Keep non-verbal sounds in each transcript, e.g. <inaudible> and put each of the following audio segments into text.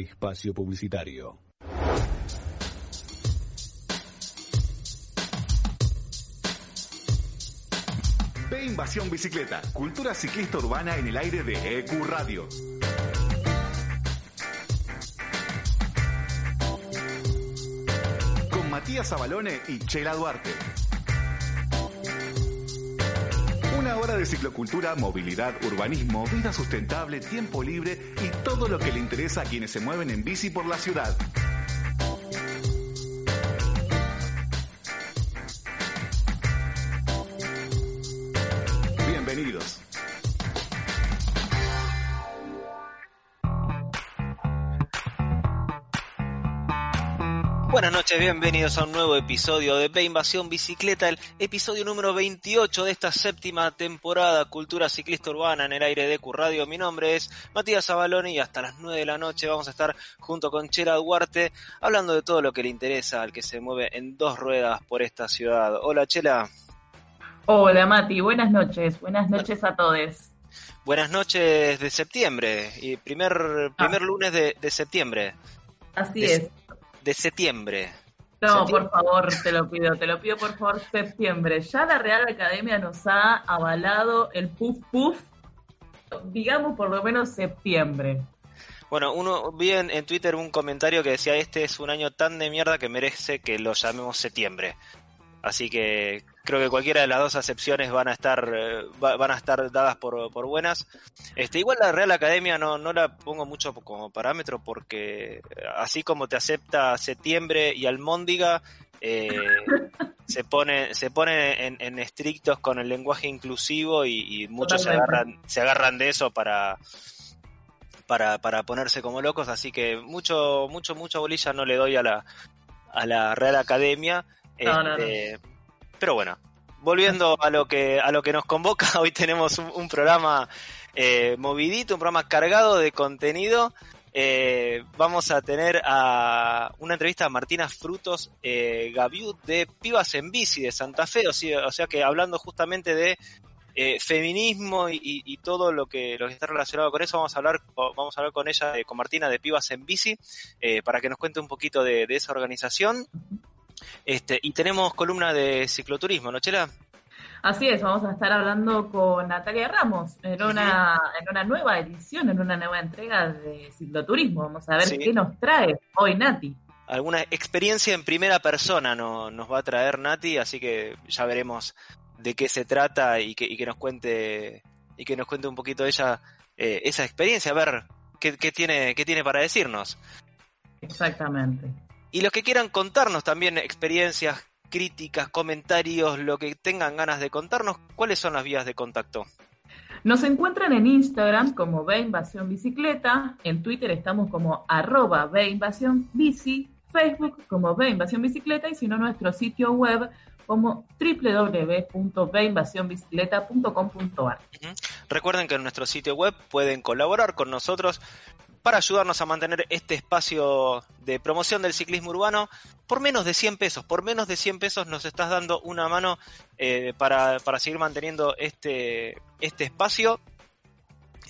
Espacio Publicitario. Ve Invasión Bicicleta, cultura ciclista urbana en el aire de EQ Radio. Con Matías Abalone y Chela Duarte. Una hora de ciclocultura, movilidad, urbanismo, vida sustentable, tiempo libre y todo lo que le interesa a quienes se mueven en bici por la ciudad. Noches, bienvenidos a un nuevo episodio de B Invasión Bicicleta, el episodio número 28 de esta séptima temporada Cultura Ciclista Urbana en el aire de Q Radio. Mi nombre es Matías Abaloni y hasta las 9 de la noche vamos a estar junto con Chela Duarte hablando de todo lo que le interesa al que se mueve en dos ruedas por esta ciudad. Hola Chela. Hola Mati, buenas noches, buenas noches a todos. Buenas noches de septiembre y primer, primer lunes de, de septiembre. Así De- es. De septiembre. No, por favor, te lo pido, te lo pido por favor, septiembre. Ya la Real Academia nos ha avalado el puff puff, digamos por lo menos septiembre. Bueno, uno vi en, en Twitter un comentario que decía este es un año tan de mierda que merece que lo llamemos septiembre. Así que creo que cualquiera de las dos acepciones van a estar eh, va- van a estar dadas por, por buenas. Este igual la Real Academia no, no la pongo mucho como parámetro porque eh, así como te acepta septiembre y Almóndiga eh, se pone se pone en, en estrictos con el lenguaje inclusivo y, y muchos se agarran se agarran de eso para para, para ponerse como locos, así que mucho, mucho, mucho bolilla no le doy a la, a la Real Academia. Este, Pero bueno, volviendo a lo que, a lo que nos convoca, <laughs> hoy tenemos un, programa eh, movidito, un programa cargado de contenido. Eh, vamos a tener a una entrevista a Martina Frutos eh, de Pibas en Bici de Santa Fe, o sea, o sea que hablando justamente de eh, feminismo y, todo lo que, lo que está relacionado con eso, vamos a hablar, vamos a hablar con ella, eh, con Martina de Pibas en Bici, para que nos cuente un poquito de esa organización. Este, y tenemos columna de cicloturismo, ¿no, Chela? Así es, vamos a estar hablando con Natalia Ramos en una, en una nueva edición, en una nueva entrega de cicloturismo. Vamos a ver Sí. qué nos trae hoy Nati. Alguna experiencia en primera persona no- nos va a traer Nati, así que ya veremos de qué se trata y que, y que nos cuente y que nos cuente un poquito ella eh, esa experiencia, a ver qué, qué tiene, qué tiene para decirnos. Exactamente. Y los que quieran contarnos también experiencias, críticas, comentarios, lo que tengan ganas de contarnos, ¿cuáles son las vías de contacto? Nos encuentran en Instagram como Ve Invasión Bicicleta, en Twitter estamos como arroba Ve Invasión Bici, Facebook como Ve Invasión Bicicleta y si no nuestro sitio web como www.veinvasionbicicleta.com.ar. Recuerden que en nuestro sitio web pueden colaborar con nosotros para ayudarnos a mantener este espacio de promoción del ciclismo urbano por menos de 100 pesos. Por menos de 100 pesos nos estás dando una mano eh, para, para seguir manteniendo este, este espacio.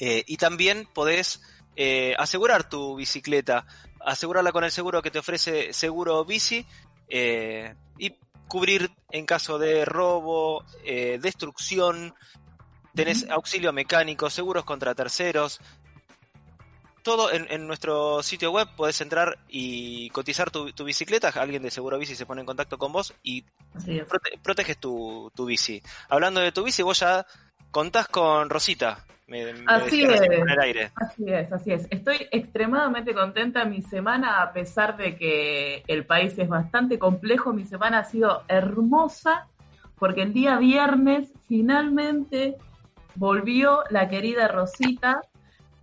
Eh, y también podés eh, asegurar tu bicicleta, asegurarla con el seguro que te ofrece Seguro Bici y cubrir en caso de robo, destrucción, tenés auxilio mecánico, seguros contra terceros. Todo en, en nuestro sitio web podés entrar y cotizar tu, tu bicicleta. Alguien de Seguro Bici se pone en contacto con vos y prote- proteges tu, tu bici. Hablando de tu bici, vos ya contás con Rosita. Me, me Así es. el aire. Así es, así es. Estoy extremadamente contenta. Mi semana, a pesar de que el país es bastante complejo, mi semana ha sido hermosa porque el día viernes finalmente volvió la querida Rosita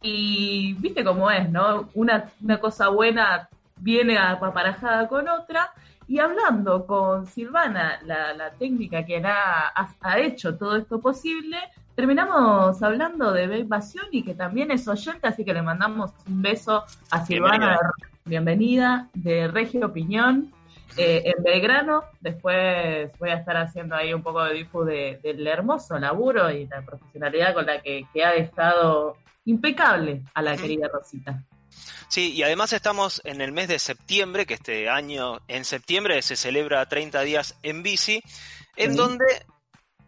y viste cómo es, ¿no? Una, una cosa buena viene aparejada con otra. Y hablando con Silvana, la, la técnica que ha, ha- hecho todo esto posible, terminamos hablando de Invasión y que también es oyente, así que le mandamos un beso a Silvana, bienvenida, de Regio Opinión, eh, en Belgrano. Después voy a estar haciendo ahí un poco de difu de- del hermoso laburo y la profesionalidad con la que, que ha dejado impecable a la querida Rosita. Sí, y además estamos en el mes de septiembre, que este año en septiembre se celebra 30 días en bici, en Sí. donde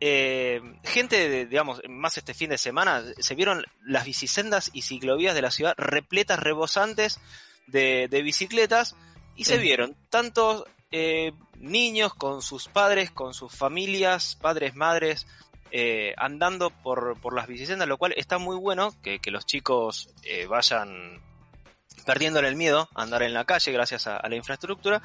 eh, gente, de- digamos, más este fin de semana, se vieron las bicisendas y ciclovías de la ciudad repletas, rebosantes de, de bicicletas, y se vieron tantos eh, niños con sus padres, con sus familias, padres, madres, eh, andando por, por las bicisendas, lo cual está muy bueno que, que los chicos eh, vayan perdiéndole el miedo a andar en la calle gracias a, a la infraestructura,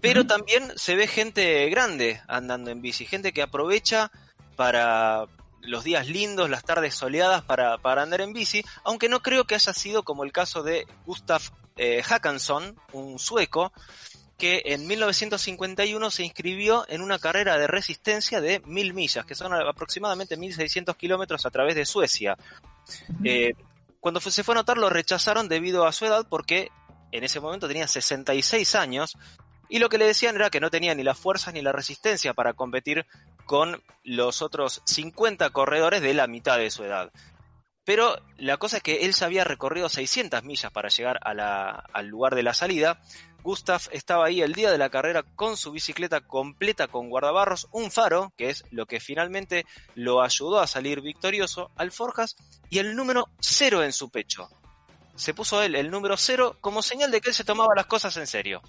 pero también se ve gente grande andando en bici, gente que aprovecha para los días lindos, las tardes soleadas para, para andar en bici, aunque no creo que haya sido como el caso de Gustav eh, Hackanson, un sueco, que en 1951 se inscribió en una carrera de resistencia de mil millas, que son aproximadamente 1.600 kilómetros a través de Suecia. Eh, cuando se fue a anotar lo rechazaron debido a su edad porque en ese momento tenía 66 años y lo que le decían era que no tenía ni las fuerzas ni la resistencia para competir con los otros 50 corredores de la mitad de su edad. Pero la cosa es que él se había recorrido 600 millas para llegar a la- al lugar de la salida. Gustav estaba ahí el día de la carrera con su bicicleta completa con guardabarros, un faro, que es lo que finalmente lo ayudó a salir victorioso, alforjas y el número cero en su pecho. Se puso él el número cero como señal de que él se tomaba las cosas en serio.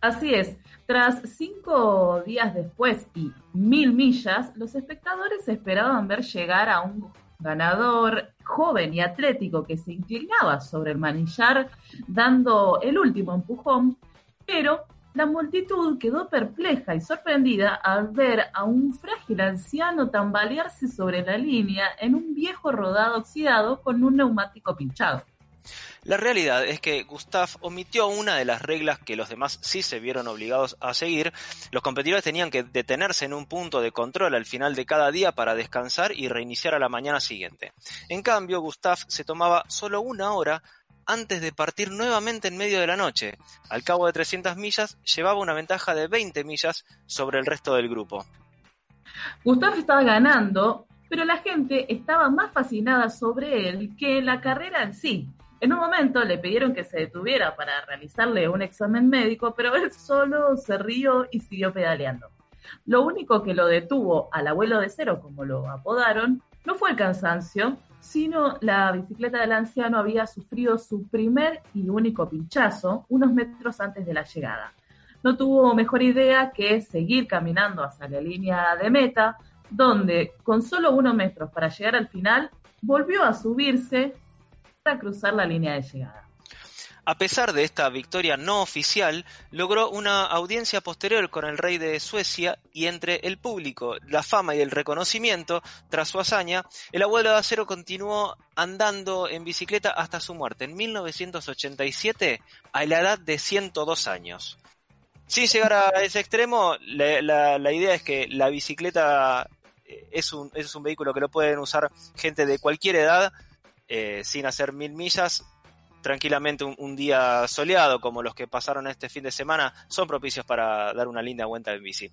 Así es, tras cinco días después y mil millas, los espectadores esperaban ver llegar a un ganador joven y atlético que se inclinaba sobre el manillar dando el último empujón, pero la multitud quedó perpleja y sorprendida al ver a un frágil anciano tambalearse sobre la línea en un viejo rodado oxidado con un neumático pinchado. La realidad es que Gustav omitió una de las reglas que los demás sí se vieron obligados a seguir. Los competidores tenían que detenerse en un punto de control al final de cada día para descansar y reiniciar a la mañana siguiente. En cambio, Gustav se tomaba solo una hora antes de partir nuevamente en medio de la noche. Al cabo de 300 millas, llevaba una ventaja de 20 millas sobre el resto del grupo. Gustav estaba ganando, pero la gente estaba más fascinada sobre él que la carrera en sí. En un momento le pidieron que se detuviera para realizarle un examen médico, pero él solo se rió y siguió pedaleando. Lo único que lo detuvo al abuelo de cero, como lo apodaron, no fue el cansancio, sino la bicicleta del anciano había sufrido su primer y único pinchazo unos metros antes de la llegada. No tuvo mejor idea que seguir caminando hacia la línea de meta, donde con solo unos metros para llegar al final, volvió a subirse para cruzar la línea de llegada. A pesar de esta victoria no oficial, logró una audiencia posterior con el rey de Suecia y entre el público, la fama y el reconocimiento tras su hazaña, el abuelo de acero continuó andando en bicicleta hasta su muerte en 1987 a la edad de 102 años. Sin llegar a ese extremo, la, la- la idea es que la bicicleta eh, es un, es un vehículo que lo pueden usar gente de cualquier edad eh, sin hacer mil millas tranquilamente un, un día soleado como los que pasaron este fin de semana son propicios para dar una linda vuelta en bici.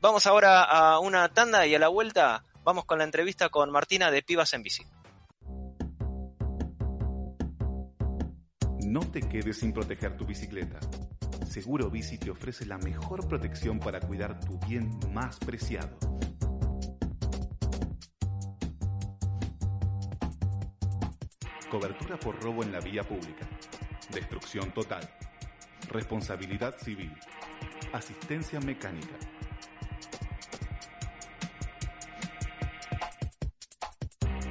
Vamos ahora a una tanda y a la vuelta vamos con la entrevista con Martina de Pibas en Bici. No te quedes sin proteger tu bicicleta. Seguro Bici te ofrece la mejor protección para cuidar tu bien más preciado. Cobertura por robo en la vía pública. Destrucción total. Responsabilidad civil. Asistencia mecánica.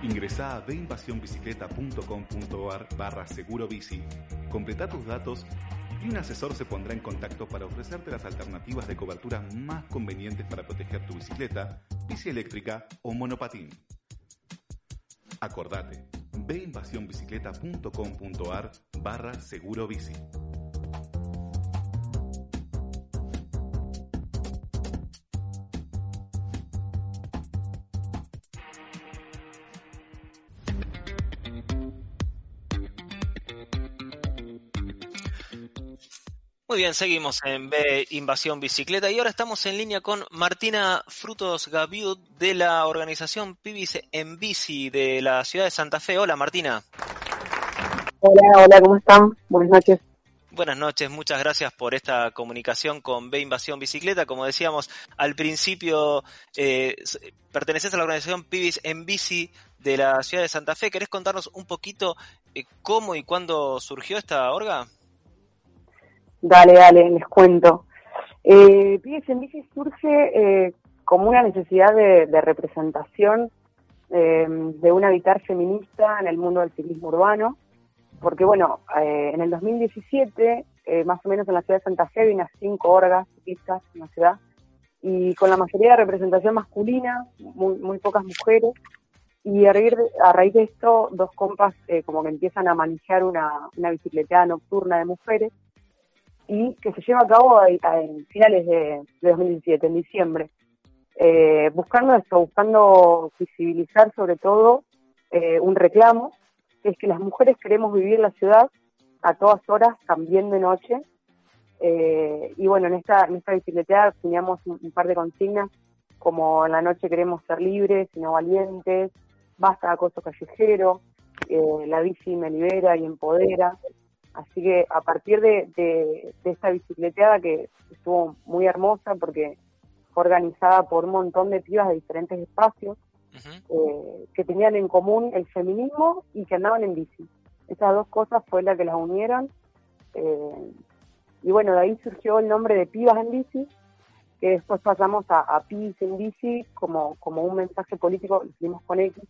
Ingresá a deinvasionbicicleta.com.ar barra seguro bici, completa tus datos y un asesor se pondrá en contacto para ofrecerte las alternativas de cobertura más convenientes para proteger tu bicicleta, bici eléctrica o monopatín. Acordate, veinvasionbicicleta.com.ar barra seguro bici. Muy bien, seguimos en B Invasión Bicicleta y ahora estamos en línea con Martina Frutos Gaviud de la organización Pibis en Bici de la ciudad de Santa Fe. Hola Martina. Hola, hola, ¿cómo están? Buenas noches. Buenas noches, muchas gracias por esta comunicación con B Invasión Bicicleta. Como decíamos al principio, eh, perteneces a la organización Pibis en Bici de la ciudad de Santa Fe. ¿Querés contarnos un poquito eh, cómo y cuándo surgió esta orga? Dale, dale, les cuento. Eh, Pibis en Bici surge eh, como una necesidad de, representación eh, de un habitar feminista en el mundo del ciclismo urbano porque bueno, eh, en el 2017, eh, más o menos en la ciudad de Santa Fe, hay unas cinco orgas ciclistas en la ciudad, y con la mayoría de representación masculina, muy, pocas mujeres, y a raíz de, a raíz de esto, dos compas eh, como que empiezan a manejar una, una bicicleteada nocturna de mujeres, y que se lleva a cabo a, en finales de, de 2017, en diciembre. Eh, buscando esto, buscando visibilizar sobre todo eh, un reclamo es que las mujeres queremos vivir la ciudad a todas horas, también de noche. Eh, y bueno, en esta, en esta bicicleteada teníamos un, par de consignas, como en la noche queremos ser libres y no valientes, basta de acoso callejero, la bici me libera y empodera. Así que a partir de, de, de esta bicicleteada que estuvo muy hermosa porque fue organizada por un montón de pibas de diferentes espacios, eh, que tenían en común el feminismo y que andaban en bici. Esas dos cosas fue la que las unieron. Eh, y bueno, de ahí surgió el nombre de Pibas en Bici, que después pasamos a, a Pibis en Bici como, como un mensaje político, lo hicimos con X,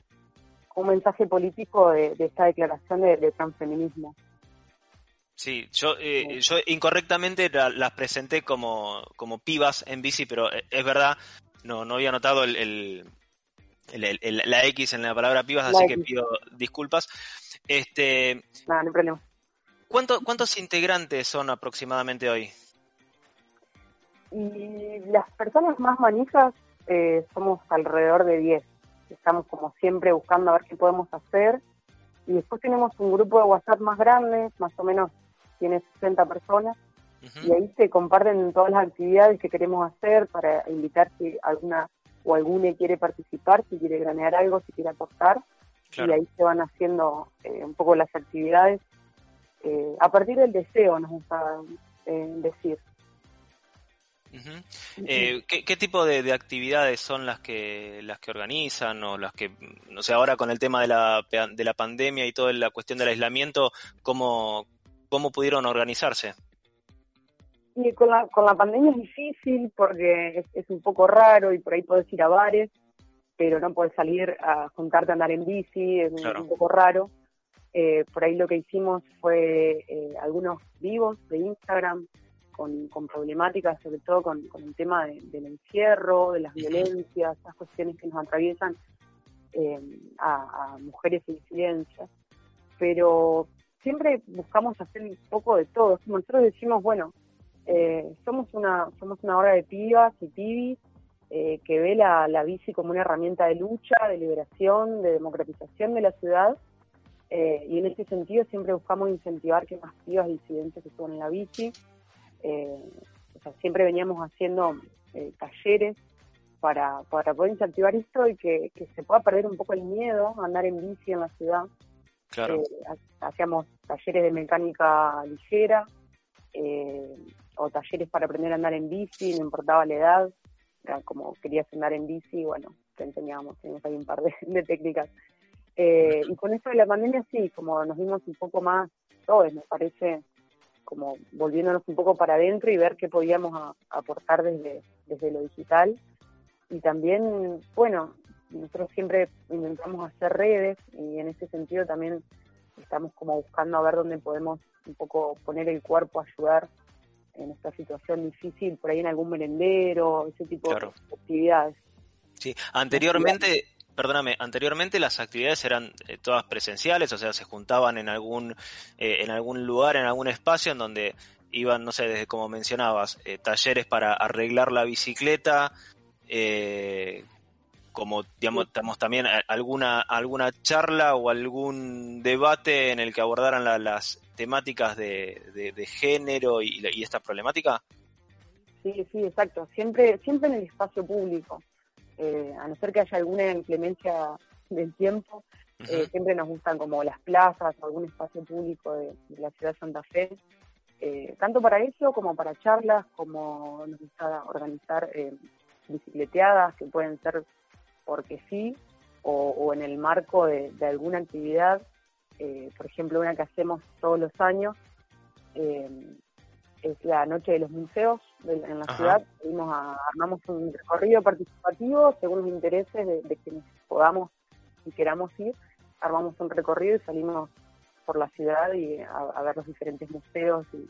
un mensaje político de, de esta declaración de, de, transfeminismo. Sí, yo, eh, yo incorrectamente la, las presenté como, como pibas en bici, pero es verdad, no, no había notado el, el, el, el, la X en la palabra pibas, la así X. que pido disculpas. Este, no, no hay problema. ¿cuánto, ¿Cuántos integrantes son aproximadamente hoy? Y las personas más manijas eh, somos alrededor de 10. Estamos como siempre buscando a ver qué podemos hacer. Y después tenemos un grupo de WhatsApp más grande, más o menos tiene 60 personas. Uh -huh. Y ahí se comparten todas las actividades que queremos hacer para invitar si alguna o alguna quiere participar, si quiere granear algo, si quiere aportar, claro. y ahí se van haciendo eh, un poco las actividades eh, a partir del deseo, nos gusta eh, decir. Uh -huh. eh, ¿qué, ¿qué, tipo de, de, actividades son las que las que organizan o las que no sé ahora con el tema de la de la pandemia y toda la cuestión del aislamiento cómo cómo pudieron organizarse? Y con la, con la pandemia es difícil porque es, es, un poco raro y por ahí puedes ir a bares, pero no puedes salir a juntarte a andar en bici, es claro. un, poco raro. Eh, por ahí lo que hicimos fue eh, algunos vivos de Instagram con, con problemáticas, sobre todo con, con el tema de, del encierro, de las violencias, esas cuestiones que nos atraviesan eh, a, a mujeres en silencio. Pero siempre buscamos hacer un poco de todo. Nosotros decimos, bueno, eh, somos una somos una hora de pibas y pibis eh, que ve la, la, bici como una herramienta de lucha, de liberación, de democratización de la ciudad eh, y en ese sentido siempre buscamos incentivar que más pibas disidentes se suban en la bici. Eh, o sea, siempre veníamos haciendo talleres para, para poder incentivar esto y que, que, se pueda perder un poco el miedo a andar en bici en la ciudad. Claro. hacíamos talleres de mecánica ligera, eh, o talleres para aprender a andar en bici, no importaba la edad, era como querías andar en bici, bueno, te enseñábamos, teníamos ahí un par de, de técnicas. Eh, y con esto de la pandemia sí, como nos vimos un poco más todos, me parece, como volviéndonos un poco para adentro y ver qué podíamos aportar desde, desde lo digital. Y también, bueno, nosotros siempre intentamos hacer redes y en ese sentido también estamos como buscando a ver dónde podemos un poco poner el cuerpo, ayudar en esta situación difícil, por ahí en algún merendero, ese tipo claro. de actividades. Sí, anteriormente, perdóname, anteriormente las actividades eran eh, todas presenciales, o sea, se juntaban en algún, eh, en algún lugar, en algún espacio en donde iban, no sé, desde como mencionabas, eh, talleres para arreglar la bicicleta, eh, como digamos, digamos, también alguna alguna charla o algún debate en el que abordaran la, las temáticas de, de, de género y, y, esta problemática? Sí, sí, exacto. Siempre, siempre en el espacio público. Eh, a no ser que haya alguna inclemencia del tiempo, Eh, siempre nos gustan como las plazas o algún espacio público de, la ciudad de Santa Fe, eh, tanto para eso como para charlas, como nos gusta organizar eh, bicicleteadas que pueden ser porque sí o, en el marco de, alguna actividad, por ejemplo una que hacemos todos los años es la noche de los museos en la ciudad, armamos un recorrido participativo según los intereses de, de quienes podamos y queramos ir, armamos un recorrido y salimos por la ciudad y a, ver los diferentes museos y,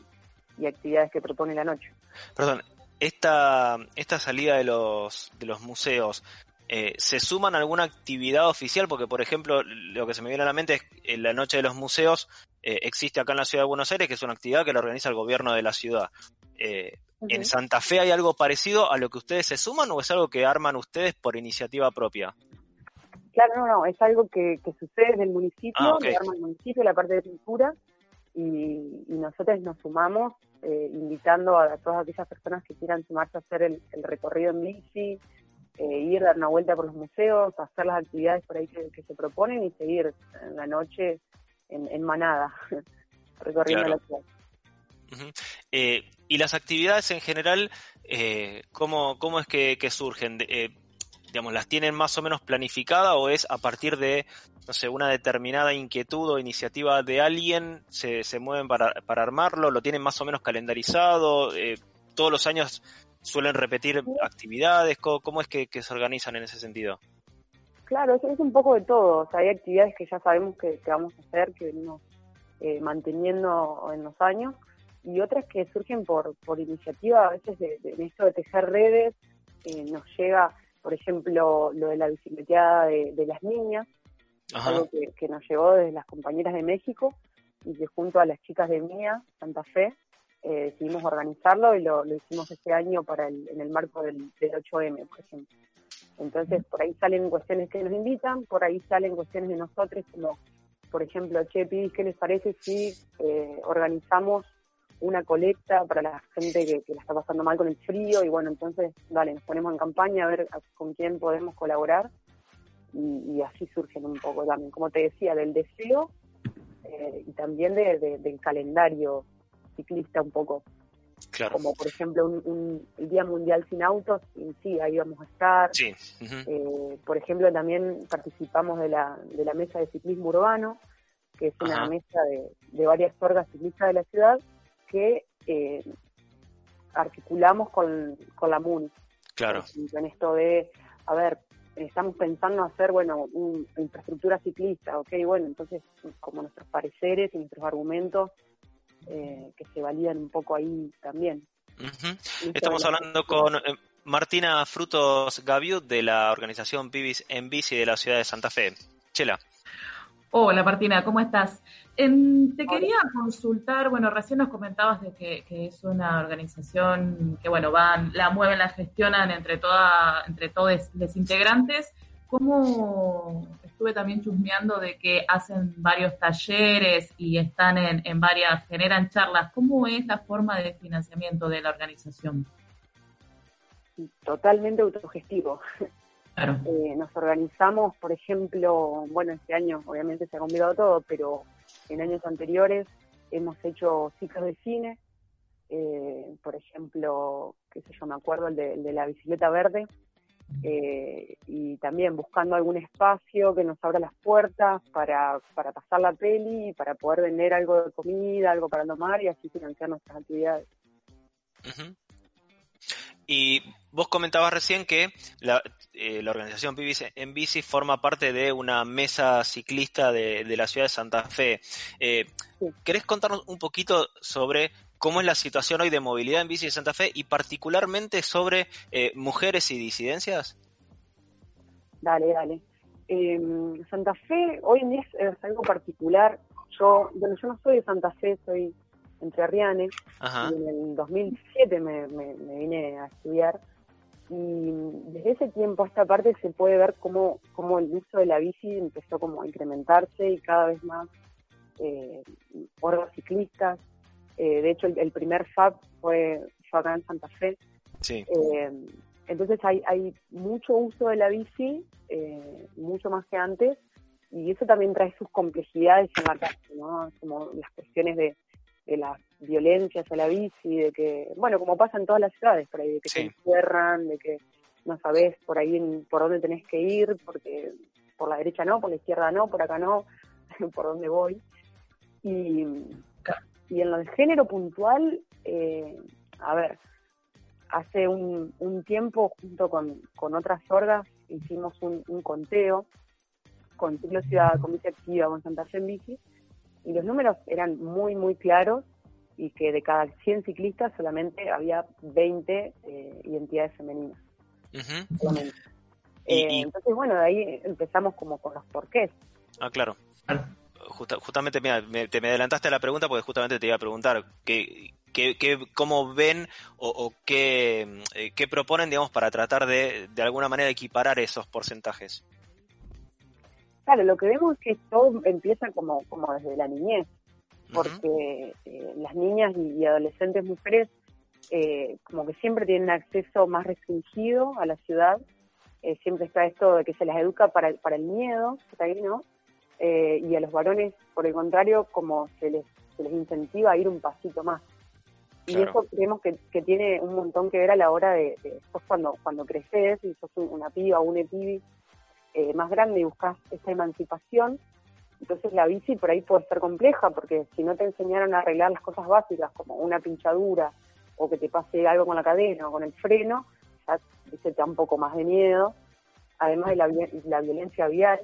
actividades que propone la noche. Perdón, esta, esta salida de los, de los museos, eh, ¿se suman a alguna actividad oficial? Porque, por ejemplo, lo que se me viene a la mente es que la Noche de los Museos eh, existe acá en la ciudad de Buenos Aires, que es una actividad que la organiza el gobierno de la ciudad. Eh, ¿En Santa Fe hay algo parecido a lo que ustedes se suman o es algo que arman ustedes por iniciativa propia? Claro, no, no, es algo que, sucede en el municipio, ah, que arma el municipio, la parte de pintura, y, nosotros nos sumamos eh, invitando a, todas aquellas personas que quieran sumarse a hacer el, recorrido en bici, eh, ir, dar una vuelta por los museos, hacer las actividades por ahí que, se proponen y seguir en la noche en, manada, <laughs> recorriendo la ciudad. Eh, y las actividades en general, ¿cómo, ¿cómo es que, que surgen? digamos, las tienen más o menos planificada o es a partir de, no sé, una determinada inquietud o iniciativa de alguien, se, se mueven para, para armarlo, lo tienen más o menos calendarizado, eh, todos los años suelen repetir actividades, ¿cómo, es que, se organizan en ese sentido? Claro, es, un poco de todo, o sea, hay actividades que ya sabemos que, vamos a hacer, que venimos eh, manteniendo en los años, y otras que surgen por, por iniciativa, a veces de, de, esto de tejer redes, eh, nos llega por ejemplo, lo de la bicicleteada de, las niñas, algo que, nos llegó desde las compañeras de México y que junto a las chicas de Mía, Santa Fe, eh, decidimos organizarlo y lo, hicimos este año para en el marco del, 8M, por ejemplo. Entonces, por ahí salen cuestiones que nos invitan, por ahí salen cuestiones de nosotros, como, por ejemplo, Che, ¿qué les parece si eh, organizamos una colecta para la gente que, la está pasando mal con el frío y bueno, entonces, dale, nos ponemos en campaña a ver con quién podemos colaborar y, así surgen un poco también, como te decía, del deseo eh, y también del calendario ciclista un poco. Claro. Como por ejemplo un, el Día Mundial sin Autos, y sí, ahí vamos a estar. Sí. Eh, por ejemplo, también participamos de la, de la mesa de ciclismo urbano, que es una mesa de, de varias orgas ciclistas de la ciudad, que eh, articulamos con, la MUN. Claro. En esto de, a ver, estamos pensando hacer, bueno, una infraestructura ciclista, ok, bueno, entonces como nuestros pareceres y nuestros argumentos eh, que se validan un poco ahí también. Estamos hablando con eh, Martina Frutos Gaviu de la organización Pibis en Bici de la ciudad de Santa Fe. Chela. Hola Martina, ¿cómo estás? te quería consultar, bueno, recién nos comentabas de que, es una organización que, bueno, van, la mueven, la gestionan entre toda, entre todos los integrantes. ¿Cómo estuve también chusmeando de que hacen varios talleres y están en, en varias, generan charlas? ¿Cómo es la forma de financiamiento de la organización? Totalmente autogestivo. <laughs> Eh, nos organizamos, por ejemplo, bueno, este año obviamente se ha complicado todo, pero en años anteriores hemos hecho ciclos de cine, eh, por ejemplo, qué sé yo, me acuerdo el de, la bicicleta verde, eh, y también buscando algún espacio que nos abra las puertas para, para pasar la peli, para poder vender algo de comida, algo para tomar y así financiar nuestras actividades. Y vos comentabas recién que la, eh, la organización Pibis en Bici forma parte de una mesa ciclista de, la ciudad de Santa Fe. Eh, ¿Querés contarnos un poquito sobre cómo es la situación hoy de movilidad en bici de Santa Fe y particularmente sobre eh, mujeres y disidencias? Dale, dale. Em, Santa Fe hoy en día es, algo particular. Yo, bueno, yo no soy de Santa Fe, soy entre Arrianes. Y en el 2007 me, vine a estudiar. Y desde ese tiempo a esta parte se puede ver cómo, cómo el uso de la bici empezó como a incrementarse y cada vez más eh, ciclistas. Eh, de hecho, el, primer FAB fue, acá en Santa Fe. Sí. Eh, entonces hay, hay mucho uso de la bici, eh, mucho más que antes, y eso también trae sus complejidades en la calle, ¿no? Como las cuestiones de, de las violencias a la bici, de que, bueno, como pasa en todas las ciudades por ahí, de que Sí. te encierran, de que no sabes por ahí en- por dónde tenés que ir, porque por la derecha no, por la izquierda no, por acá no, <laughs> por dónde voy. Y, y en lo de género puntual, eh, a ver, hace un, un tiempo junto con, con otras sordas hicimos un, un conteo con Ciclo Ciudad, con Bici Activa, con Santa Fe en Bici, y los números eran muy, muy claros y que de cada 100 ciclistas solamente había 20 eh, identidades femeninas. Y- Eh, y- Entonces, bueno, de ahí empezamos como con los porqués. Ah, claro. Justa- justamente, mira, me, te me adelantaste a la pregunta porque justamente te iba a preguntar qué, qué, qué- cómo ven o, o qué, eh, qué proponen, digamos, para tratar de, de alguna manera equiparar esos porcentajes. Claro, lo que vemos es que todo empieza como, como desde la niñez, porque eh, las niñas y, y adolescentes mujeres eh, como que siempre tienen acceso más restringido a la ciudad, eh, siempre está esto de que se las educa para, para el miedo, que está ahí, ¿no? Eh, y a los varones, por el contrario, como se les, se les incentiva a ir un pasito más. Y eso creemos que, que tiene un montón que ver a la hora de, de después cuando, cuando creces y sos un- una piba o un epibi eh, más grande y buscas esa emancipación, entonces la bici por ahí puede ser compleja, porque si no te enseñaron a arreglar las cosas básicas, como una pinchadura, o que te pase algo con la cadena o con el freno, ya se te da un poco más de miedo. Además de la, la violencia vial,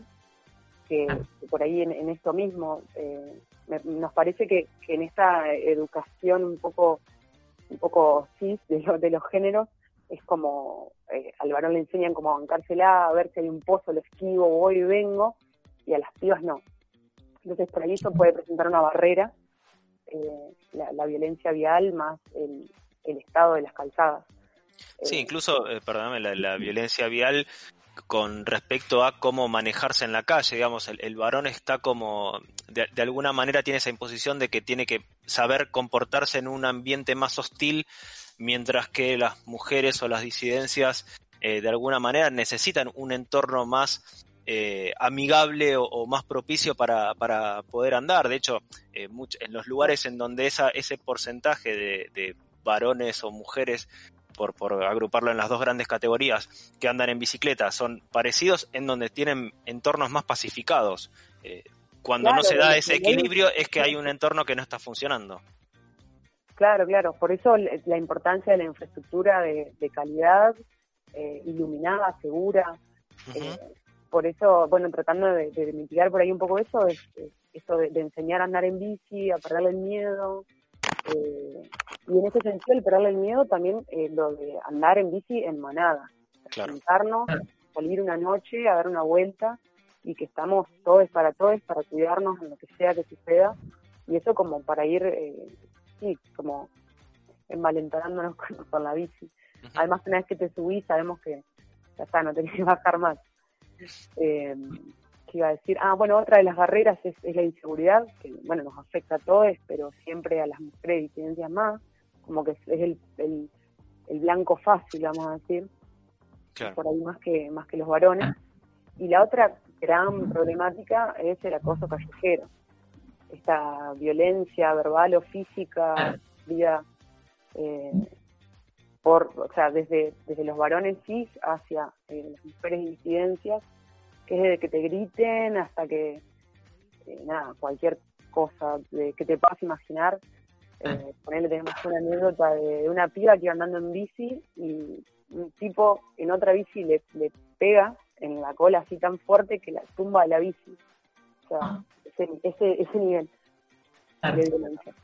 que, que por ahí en, en esto mismo, eh, me- nos parece que, que en esta educación un poco un poco cis de, lo- de los géneros, es como eh, al varón le enseñan como a bancársela, a ver si hay un pozo, lo esquivo, voy y vengo, y a las pibas no. Entonces por ahí eso puede presentar una barrera, eh, la, la violencia vial más el, el estado de las calzadas. Sí, Eh, incluso, eh, perdóname, la, la violencia vial con respecto a cómo manejarse en la calle, digamos, el, varón está como, de, alguna manera tiene esa imposición de que tiene que saber comportarse en un ambiente más hostil, mientras que las mujeres o las disidencias eh, de alguna manera necesitan un entorno más eh, amigable o, más propicio para, para poder andar. De hecho, eh, en los lugares en donde esa, ese porcentaje de varones o mujeres por, por agruparlo en las dos grandes categorías, que andan en bicicleta, son parecidos en donde tienen entornos más pacificados. Eh, cuando no se da ese equilibrio es que hay un entorno que no está funcionando. Claro, claro. Por eso la importancia de la infraestructura de, de calidad, eh, iluminada, segura. Eh, por eso, bueno, tratando de, de mitigar por ahí un poco eso, es, es eso de, de enseñar a andar en bici, a perderle el miedo. eh, y en ese sentido, el perderle el miedo también eh, lo de andar en bici en manada. Claro. Salir una noche a dar una vuelta y que estamos todos para todos, para cuidarnos en lo que sea que suceda. Y eso como para ir, eh, sí, como envalentonándonos <laughs> con, con la bici. Ujú. Además, una vez que te subís, sabemos que ya está, no tenés que bajar más. Eh, ¿Qué iba a decir? Ah, bueno, otra de las barreras es, es la inseguridad, que bueno, nos afecta a todos, pero siempre a las mujeres y disidencias más, como que es, el, el, el blanco fácil, vamos a decir, Claro. por ahí más que, más que los varones. Y la otra gran problemática es el acoso callejero. Esta violencia verbal o física, vida eh, por, o sea, desde, desde los varones cis hacia eh, las mujeres disidencias, que es desde que te griten hasta que, eh, nada, cualquier cosa de, que te puedas imaginar. Eh, ponerle, tenemos una anécdota de, una piba que iba andando en bici y un tipo en otra bici le, le pega en la cola así tan fuerte que la tumba de la bici. O sea, Ah. ese, ese, ese nivel Claro. de violencia.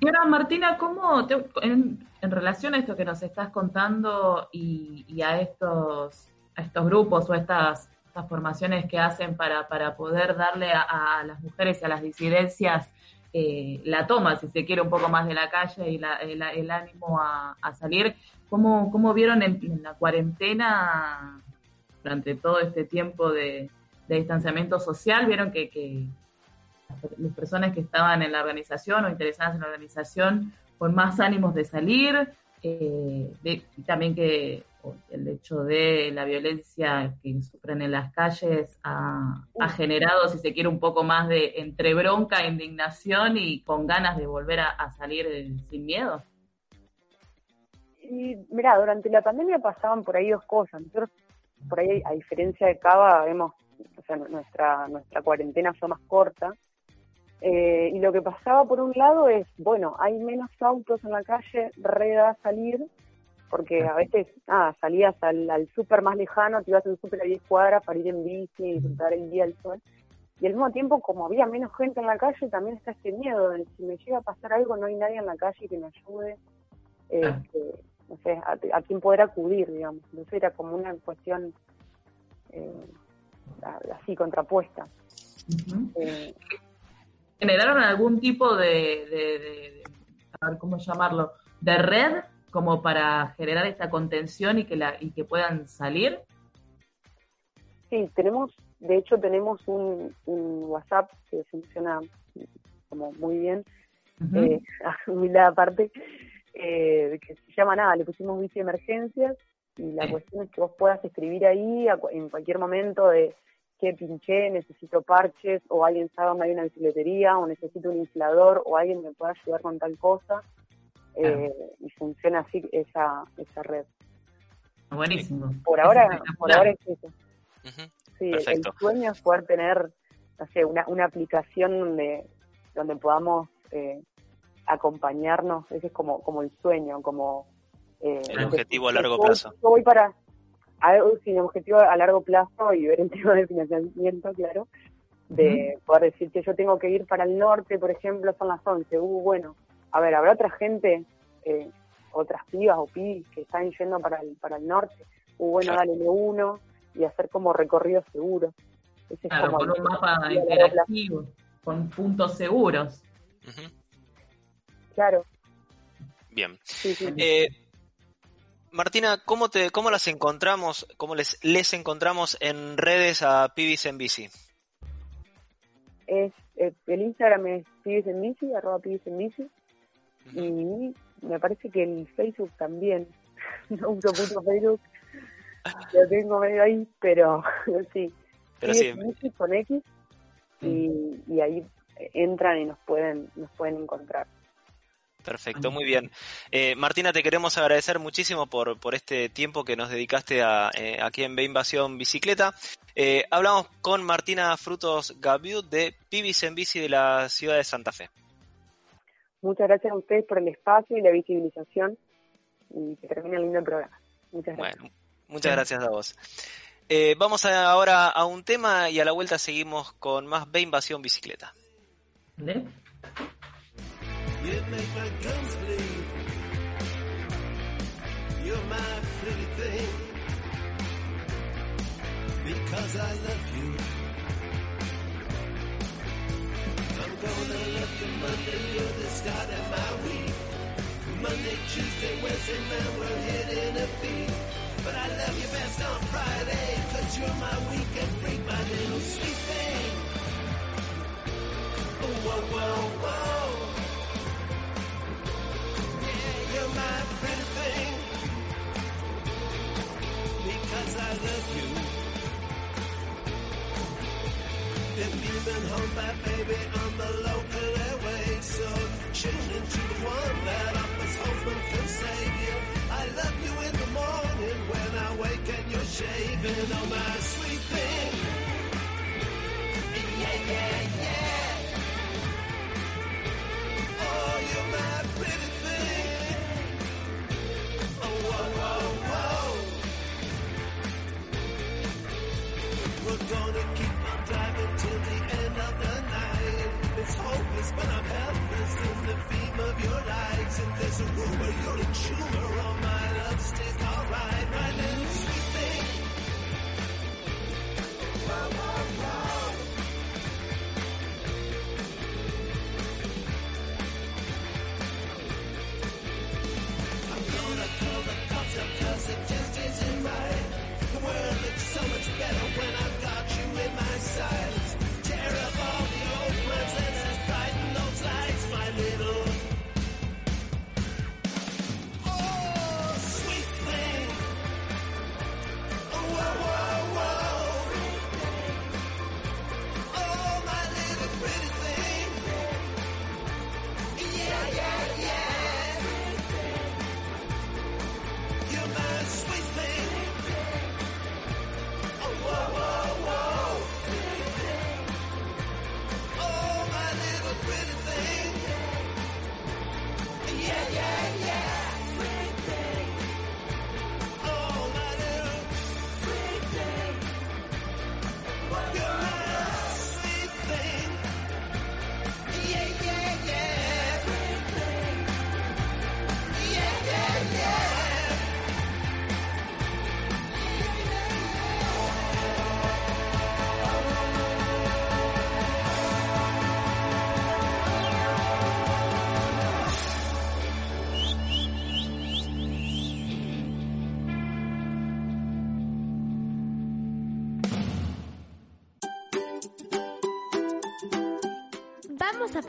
Y ahora, Martina, ¿cómo te- en, en relación a esto que nos estás contando y, y a estos a estos grupos o a estas, estas formaciones que hacen para, para poder darle a, a las mujeres y a las disidencias eh, la toma, si se quiere, un poco más de la calle y la- el, ánimo a, salir, ¿cómo, cómo vieron en, la cuarentena durante todo este tiempo de, distanciamiento social? ¿Vieron que, que las personas que estaban en la organización o interesadas en la organización con más ánimos de salir, eh, también que el hecho de la violencia que sufren en las calles ha, generado, si se quiere, un poco más de entre bronca, indignación y con ganas de volver a, salir sin miedo. Y mira, durante la pandemia pasaban por ahí dos cosas. Nosotros, por ahí, a diferencia de Cava, vemos, o sea, nuestra, nuestra cuarentena fue más corta. Eh, y lo que pasaba por un lado es, bueno, hay menos autos en la calle, reda salir, porque a veces, nada, salías al, al súper más lejano, te ibas al súper a 10 cuadras para ir en bici y disfrutar el día al sol. Y al mismo tiempo, como había menos gente en la calle, también está este miedo de si me llega a pasar algo, no hay nadie en la calle que me ayude, este, no sé, a, quién poder acudir, digamos. Entonces era como una cuestión eh, así, contrapuesta. Eh, ¿Generaron algún tipo de, de, de, a ver cómo llamarlo, de red como para generar esta contención y que, la, y que puedan salir? Sí, tenemos, de hecho tenemos un, WhatsApp que funciona como muy bien, uh <laughs> aparte, eh, que se llama nada, le pusimos bici emergencias y la cuestión es que vos puedas escribir ahí en cualquier momento de que pinché, necesito parches, o alguien sabe dónde hay una bicicletería, o necesito un inflador, o alguien me pueda ayudar con tal cosa. Eh, y funciona así esa, esa red. Buenísimo. Por ahora, por ahora es eso. Sí, el, sueño es poder tener, no sé, una, una aplicación donde, donde podamos eh, acompañarnos, ese es como, como el sueño, como... Eh, el objetivo a largo plazo. Yo voy para algo sin objetivo a largo plazo y ver el <laughs> tema de financiamiento, claro, de poder decir que yo tengo que ir para el norte, por ejemplo, son las 11, uh, bueno, a ver, habrá otra gente, eh, otras pibas o pibis que están yendo para el, para el norte. O bueno, dale uno y hacer como recorridos seguros. claro, con un mapa interactivo, con puntos seguros. Claro. Bien. Eh, Martina, ¿cómo, te, ¿cómo las encontramos, cómo les, les encontramos en redes a Pibis en Bici? Es, eh, el Instagram es Pibis en Bici, arroba Pibis en Bici. Y me parece que el Facebook también. <laughs> no uso mucho Facebook. Lo tengo medio ahí, pero <laughs> sí. Pero sí. con X y, y ahí entran y nos pueden, nos pueden encontrar. Perfecto, muy bien. Eh, Martina, te queremos agradecer muchísimo por, por este tiempo que nos dedicaste a, eh, aquí en B Invasión Bicicleta. Eh, hablamos con Martina Frutos Gaviu de Pibis en Bici de la ciudad de Santa Fe. Muchas gracias a ustedes por el espacio y la visibilización y que termine el lindo programa. Muchas gracias. Bueno, muchas gracias a vos. Eh, vamos ahora a un tema y a la vuelta seguimos con más B Invasión Bicicleta. look at Monday, you're the start of my week. Monday, Tuesday, Wednesday, man, we're hitting a beat. But I love you best on Friday, cause you're my weekend freak, my little sweet thing. Oh, whoa, whoa, whoa. Yeah, you're my pretty thing. Because I love you. Been home by baby on the local airways, so tune into the one that offers hope and can save you. I love you in the morning when I wake and you're shaving. Oh my sweet thing. Yeah, yeah, yeah. Oh, you're my pretty thing. Oh, whoa, whoa, whoa. We're gonna keep Hopeless, but I'm helpless in the beam of your lights. And there's a rumor you're a tumor on my love stick. Alright, my little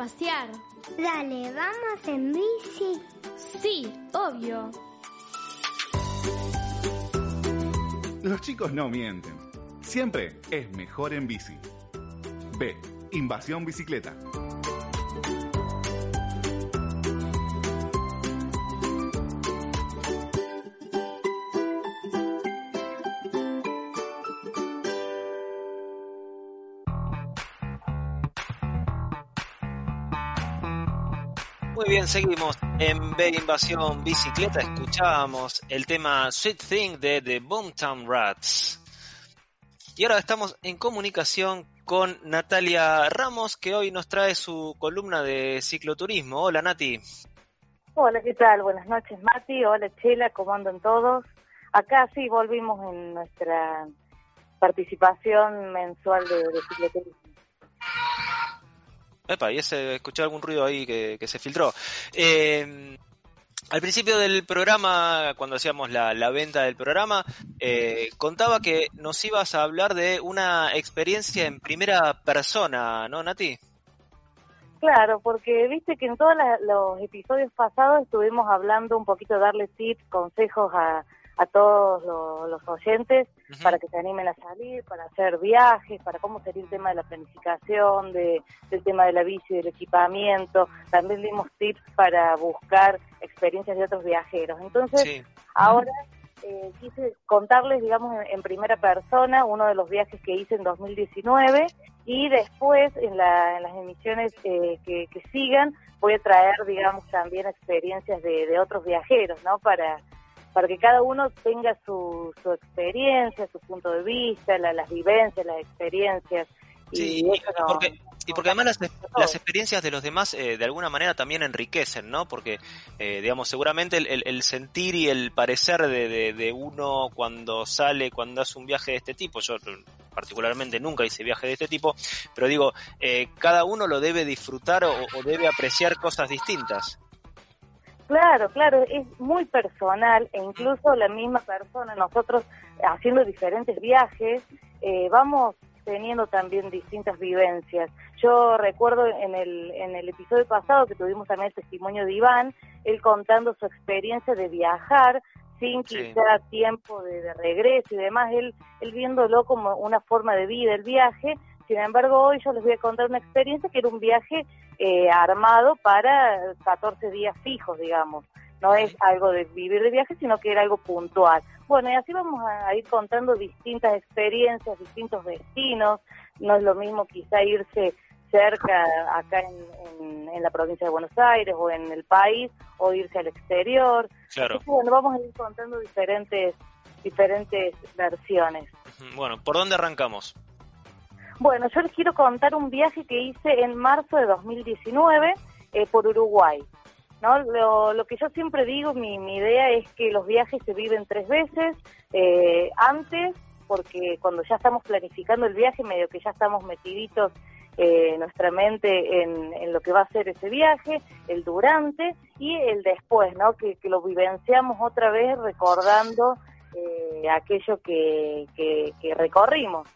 pasear. Dale, vamos en bici. Sí, obvio. Los chicos no mienten. Siempre es mejor en bici. B. Invasión bicicleta. Seguimos en B Invasión Bicicleta. Escuchábamos el tema Sweet Thing de The Boomtown Rats. Y ahora estamos en comunicación con Natalia Ramos, que hoy nos trae su columna de cicloturismo. Hola, Nati. Hola, ¿qué tal? Buenas noches, Mati. Hola, Chela, ¿cómo andan todos? Acá sí volvimos en nuestra participación mensual de cicloturismo. Epa, y escuché algún ruido ahí que, se filtró. Eh, al principio del programa, cuando hacíamos la, la venta del programa, eh, contaba que nos ibas a hablar de una experiencia en primera persona, ¿no, Nati? Claro, porque viste que en todos los episodios pasados estuvimos hablando un poquito, darle tips, consejos a, a todos lo- los oyentes para que se animen a salir, para hacer viajes, para cómo sería el tema de la planificación, de, del tema de la bici, del equipamiento. También dimos tips para buscar experiencias de otros viajeros. Entonces, Sí. Ahora eh, quise contarles, digamos, en, en primera persona uno de los viajes que hice en 2019 y después en, la- en las emisiones eh, que, que sigan voy a traer, digamos, también experiencias de, de otros viajeros, ¿no? Para, para que cada uno tenga su, su experiencia, su punto de vista, la- las vivencias, las experiencias. Sí, y y eso no- porque, y porque además las, las experiencias de los demás eh, de alguna manera también enriquecen, ¿no? Porque, eh, digamos, seguramente el, el- el sentir y el parecer de, de- de uno cuando sale, cuando hace un viaje de este tipo, yo particularmente nunca hice viaje de este tipo, pero digo, eh, cada uno lo debe disfrutar o, o debe apreciar cosas distintas. Claro, claro, es muy personal e incluso la misma persona, nosotros haciendo diferentes viajes, eh, vamos teniendo también distintas vivencias. Yo recuerdo en el, en el episodio pasado que tuvimos también el testimonio de Iván, él contando su experiencia de viajar sin Sí. quizá tiempo de, de regreso y demás, él, él viéndolo como una forma de vida, el viaje. Sin embargo, hoy yo les voy a contar una experiencia que era un viaje eh, armado para 14 días fijos, digamos. No es algo de vivir de viaje, sino que era algo puntual. Bueno, y así vamos a, ir contando distintas experiencias, distintos destinos. No es lo mismo quizá irse cerca, acá en, en- en la provincia de Buenos Aires o en el país, o irse al exterior. Claro. Así que, bueno, vamos a ir contando diferentes, diferentes versiones. Bueno, ¿por dónde arrancamos? Bueno, yo les quiero contar un viaje que hice en marzo de 2019 eh, por Uruguay. ¿no? Lo, lo que yo siempre digo, mi, mi idea es que los viajes se viven tres veces. eh, antes, porque cuando ya estamos planificando el viaje, medio que ya estamos metiditos eh, nuestra mente en, en lo que va a ser ese viaje, el durante y el después, ¿no? Que, que lo vivenciamos otra vez recordando eh, aquello que, que, que recorrimos.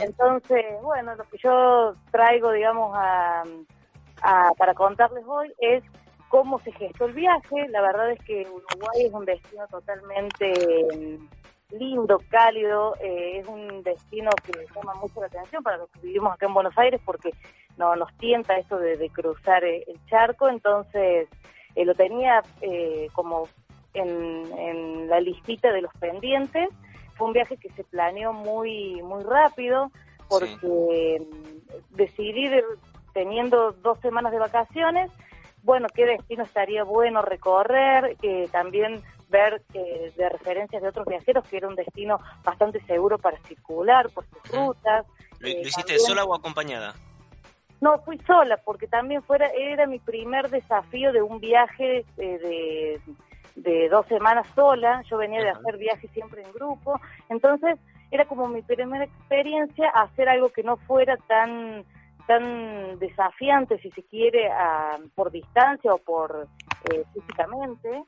Entonces, bueno, lo que yo traigo, digamos, a, a- para contarles hoy es cómo se gestó el viaje. La verdad es que Uruguay es un destino totalmente lindo, cálido, eh, es un destino que llama mucho la atención para los que vivimos acá en Buenos Aires porque no nos tienta esto de, cruzar eh, el charco, entonces eh, lo tenía como en la listita de los pendientes. Fue un viaje que se planeó muy muy rápido porque mm, decidí de- teniendo dos semanas de vacaciones, bueno, qué destino estaría bueno recorrer, que también ver que de referencias de otros viajeros que era un destino bastante seguro para circular por sus rutas. ¿Lo, Eh, hiciste también- sola o acompañada? no, fui sola porque también fuera era mi primer desafío de un viaje eh, de, de dos semanas sola. Yo venía de hacer viajes siempre en grupo. Entonces era como mi primera experiencia hacer algo que no fuera tan tan desafiante, si se quiere, a- por distancia o por eh, físicamente.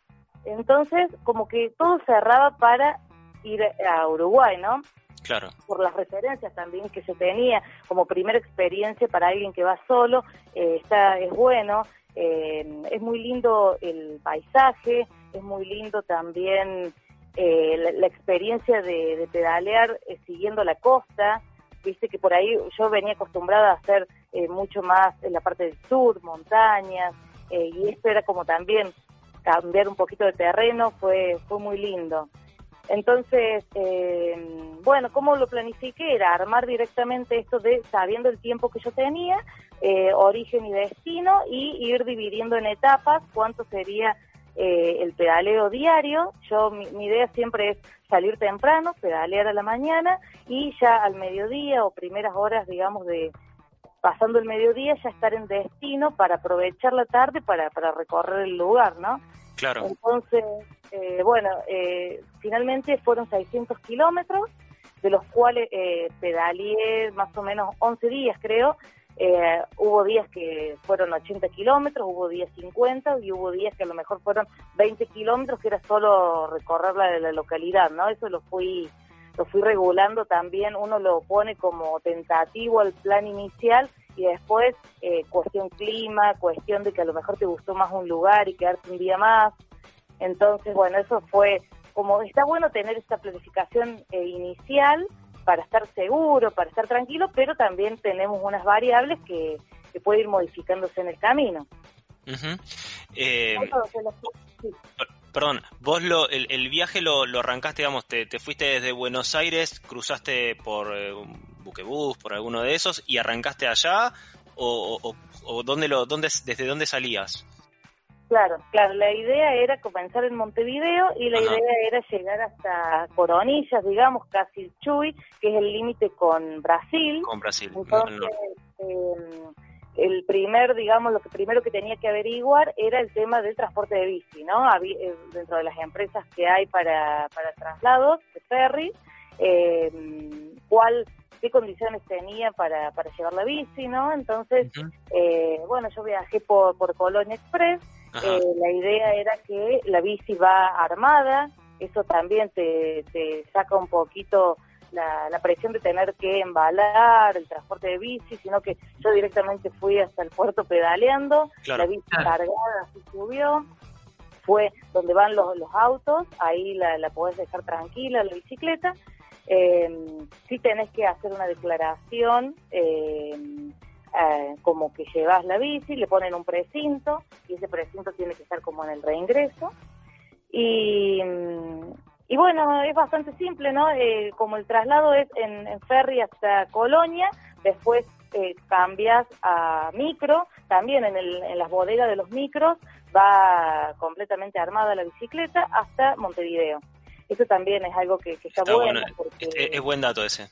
Entonces, como que todo cerraba para ir a Uruguay, ¿no? Claro. por las referencias también que se tenía como primera experiencia para alguien que va solo, eh, está es bueno, eh, es muy lindo el paisaje, es muy lindo también eh, la, experiencia de, pedalear eh, siguiendo la costa, viste que por ahí yo venía acostumbrada a hacer eh, mucho más en la parte del sur, montañas, eh, y esto era como también cambiar un poquito de terreno, fue, fue muy lindo. Entonces, bueno, ¿cómo lo planifiqué? Era armar directamente esto de, sabiendo el tiempo que yo tenía, origen y destino, y ir dividiendo en etapas cuánto sería eh, el pedaleo diario. Yo, mi, mi idea siempre es salir temprano, pedalear a la mañana, y ya al mediodía o primeras horas, digamos, de pasando el mediodía, ya estar en destino para aprovechar la tarde para, para recorrer el lugar, ¿no? Claro. Entonces, eh, bueno, eh, finalmente fueron 600 kilómetros, de los cuales eh, pedaleé más o menos 11 días, creo. Eh, hubo días que fueron 80 kilómetros, hubo días 50 y hubo días que a lo mejor fueron 20 kilómetros, que era solo recorrer la la localidad, ¿no? Eso lo fui lo fui regulando también, uno lo pone como tentativo al plan inicial y después eh, cuestión clima, cuestión de que a lo mejor te gustó más un lugar y quedarte un día más. Entonces, bueno, eso fue como está bueno tener esta planificación eh, inicial para estar seguro, para estar tranquilo, pero también tenemos unas variables que, que puede ir modificándose en el camino. Eh, sí. perdón, vos lo, el, el viaje lo, lo arrancaste, digamos, te, te fuiste desde Buenos Aires, cruzaste por eh, un buquebús, por alguno de esos, y arrancaste allá, o, o, o dónde lo, dónde, desde dónde salías? Claro, claro, la idea era comenzar en Montevideo y la Ajá. idea era llegar hasta Coronillas, digamos, casi Chuy, que es el límite con Brasil. Con Brasil. Entonces, no. eh, el primer, digamos, lo que primero que tenía que averiguar era el tema del transporte de bici, ¿no? Eh, dentro de las empresas que hay para, para traslados de ferry, eh, cuál, qué condiciones tenía para, para llevar la bici, ¿no? Entonces, eh, bueno, yo viajé por, por Colonia Express. Eh, la idea era que la bici va armada, eso también te, te saca un poquito la, la presión de tener que embalar el transporte de bici, sino que yo directamente fui hasta el puerto pedaleando, Claro. la bici Claro. cargada, así subió, fue donde van los, los autos, ahí la, la podés dejar tranquila, la bicicleta. Eh, sí tenés que hacer una declaración eh, eh, como que llevas la bici, le ponen un precinto y ese precinto tiene que estar como en el reingreso. Y, y bueno, es bastante simple, ¿no? Eh, como el traslado es en, en ferry hasta Colonia, después eh, cambias a micro, también en, el, en las bodegas de los micros va completamente armada la bicicleta hasta Montevideo. Eso también es algo que, que está, Está bueno. bueno, porque... Es, es buen dato ese.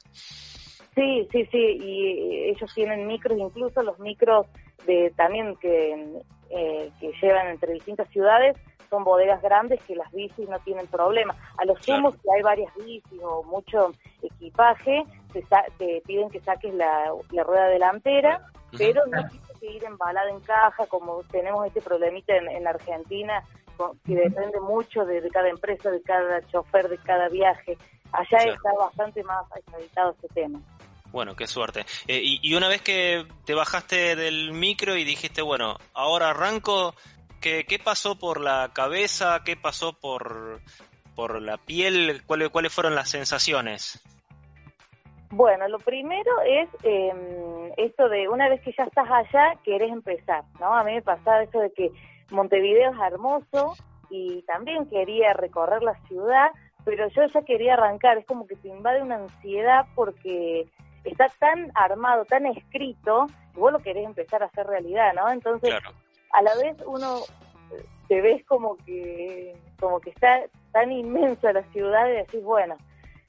Sí, sí, sí, y ellos tienen micros, incluso los micros de también que, eh, que llevan entre distintas ciudades, son bodegas grandes que las bicis no tienen problema. A los Claro. sumos, si hay varias bicis o mucho equipaje, te, sa- te piden que saques la, la rueda delantera, pero no tiene que ir embalada en caja, como tenemos este problemita en, en Argentina, con- que depende mucho de, de cada empresa, de cada chofer, de cada viaje. Allá Claro. está bastante más estabilizado este tema. Bueno, qué suerte. Eh, y, una vez que te bajaste del micro y dijiste, bueno, ahora arranco, ¿qué, qué pasó por la cabeza? ¿Qué pasó por, por la piel? ¿Cuáles, ¿Cuáles fueron las sensaciones? Bueno, lo primero es eh, esto de una vez que ya estás allá, querés empezar, ¿no? A mí me pasaba eso de que Montevideo es hermoso y también quería recorrer la ciudad, pero yo ya quería arrancar, es como que te invade una ansiedad porque está tan armado, tan escrito, y vos lo querés empezar a hacer realidad, ¿no? Entonces, Claro. a la vez uno eh, te ves como que como que está tan inmensa la ciudad y decís, bueno,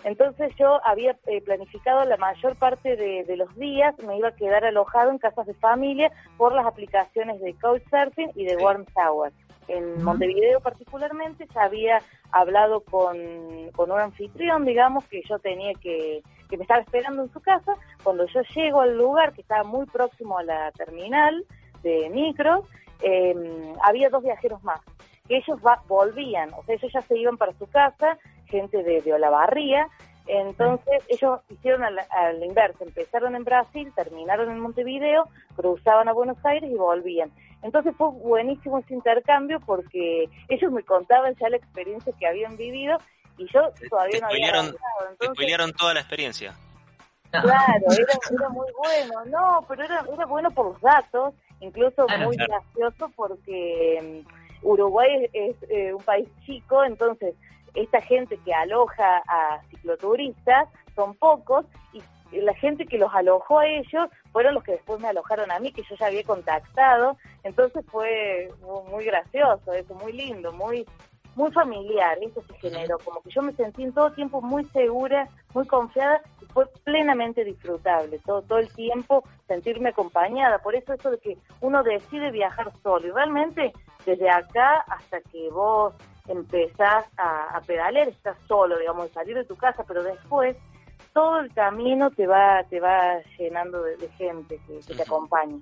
entonces yo había eh, planificado la mayor parte de, de los días, me iba a quedar alojado en casas de familia por las aplicaciones de Couchsurfing y de Sí. Warm Tower. En Montevideo particularmente ya había hablado con, con un anfitrión, digamos, que yo tenía que, que me estaba esperando en su casa. Cuando yo llego al lugar, que estaba muy próximo a la terminal de micros, eh, había dos viajeros más, que ellos va- volvían, o sea, ellos ya se iban para su casa, gente de, de Olavarría, Entonces ellos hicieron a la, a la inversa, empezaron en Brasil, terminaron en Montevideo, cruzaban a Buenos Aires y volvían. Entonces fue buenísimo ese intercambio porque ellos me contaban ya la experiencia que habían vivido y yo todavía no había. Te Entonces, spoilearon toda la experiencia. Claro, era, era muy bueno, no, pero era, era bueno por los datos, incluso Claro, muy claro. gracioso porque mm, Uruguay es, es, eh, un país chico, entonces esta gente que aloja a cicloturistas son pocos y la gente que los alojó a ellos fueron los que después me alojaron a mí, que yo ya había contactado, entonces fue mu- muy gracioso, eso, muy lindo, muy muy familiar, eso se generó, como que yo me sentí en todo tiempo muy segura, muy confiada y fue plenamente disfrutable, todo, todo el tiempo sentirme acompañada, por eso eso de que uno decide viajar solo y realmente desde acá hasta que vos empezás a, a pedalear estás solo, digamos, salir de tu casa, pero después todo el camino te va te va llenando de, de gente que, que te acompaña.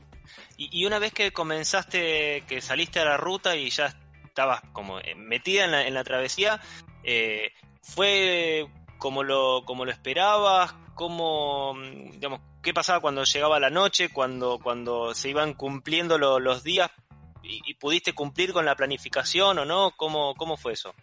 Y, y una vez que comenzaste, que saliste a la ruta y ya estabas como eh, metida en la, en la travesía, eh, ¿fue como lo, como lo esperabas? ¿Cómo, mm, digamos, ¿Qué pasaba cuando llegaba la noche, cuando, cuando se iban cumpliendo lo- los días y, y pudiste cumplir con la planificación o no? ¿Cómo, cómo fue eso?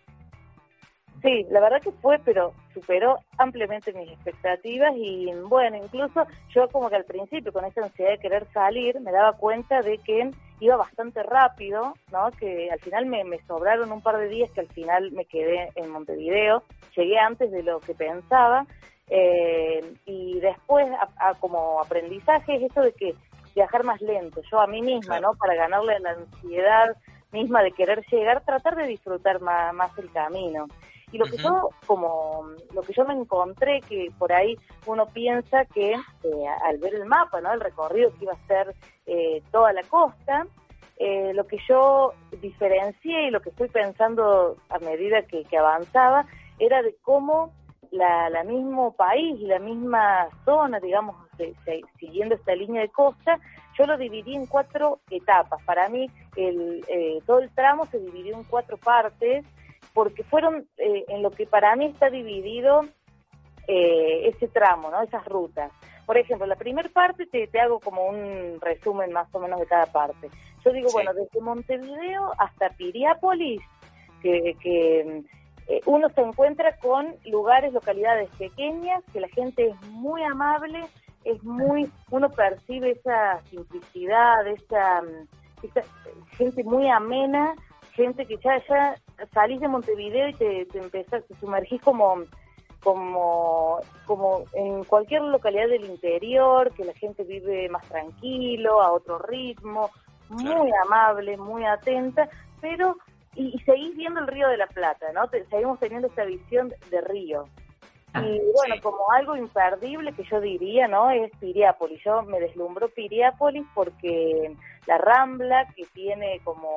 Sí, la verdad que fue, pero superó ampliamente mis expectativas y bueno, incluso yo como que al principio con esa ansiedad de querer salir me daba cuenta de que iba bastante rápido, ¿no? Que al final me, me sobraron un par de días que al final me quedé en Montevideo, llegué antes de lo que pensaba eh, y después a- a como aprendizaje es esto de que viajar más lento, yo a mí misma, Claro. ¿no? Para ganarle la ansiedad misma de querer llegar, tratar de disfrutar más, más el camino. Y lo que yo, como, lo que yo me encontré, que por ahí uno piensa que eh, al ver el mapa, ¿no? El recorrido que iba a ser eh, toda la costa, eh, lo que yo diferencié y lo que fui pensando a medida que, que avanzaba era de cómo la, la mismo país y la misma zona, digamos, se- se- siguiendo esta línea de costa, yo lo dividí en cuatro etapas. Para mí, el, eh, todo el tramo se dividió en cuatro partes, porque fueron eh, en lo que para mí está dividido eh, ese tramo, ¿no? Esas rutas. Por ejemplo, la primera parte te, te hago como un resumen más o menos de cada parte. Yo digo, Sí. bueno, desde Montevideo hasta Piriápolis, que, que eh, uno se encuentra con lugares, localidades pequeñas, que la gente es muy amable, es muy, uno percibe esa simplicidad, esa, mm, esa gente muy amena, gente que ya, ya salís de Montevideo y te, te empezás, te sumergís como como, como en cualquier localidad del interior, que la gente vive más tranquilo, a otro ritmo, muy amable, muy atenta, pero y, y seguís viendo el río de la Plata, ¿no? Te- seguimos teniendo esa visión de río. Y bueno, Sí. como algo imperdible que yo diría, ¿no? Es Piriápolis. Yo me deslumbró Piriápolis porque la Rambla, que tiene como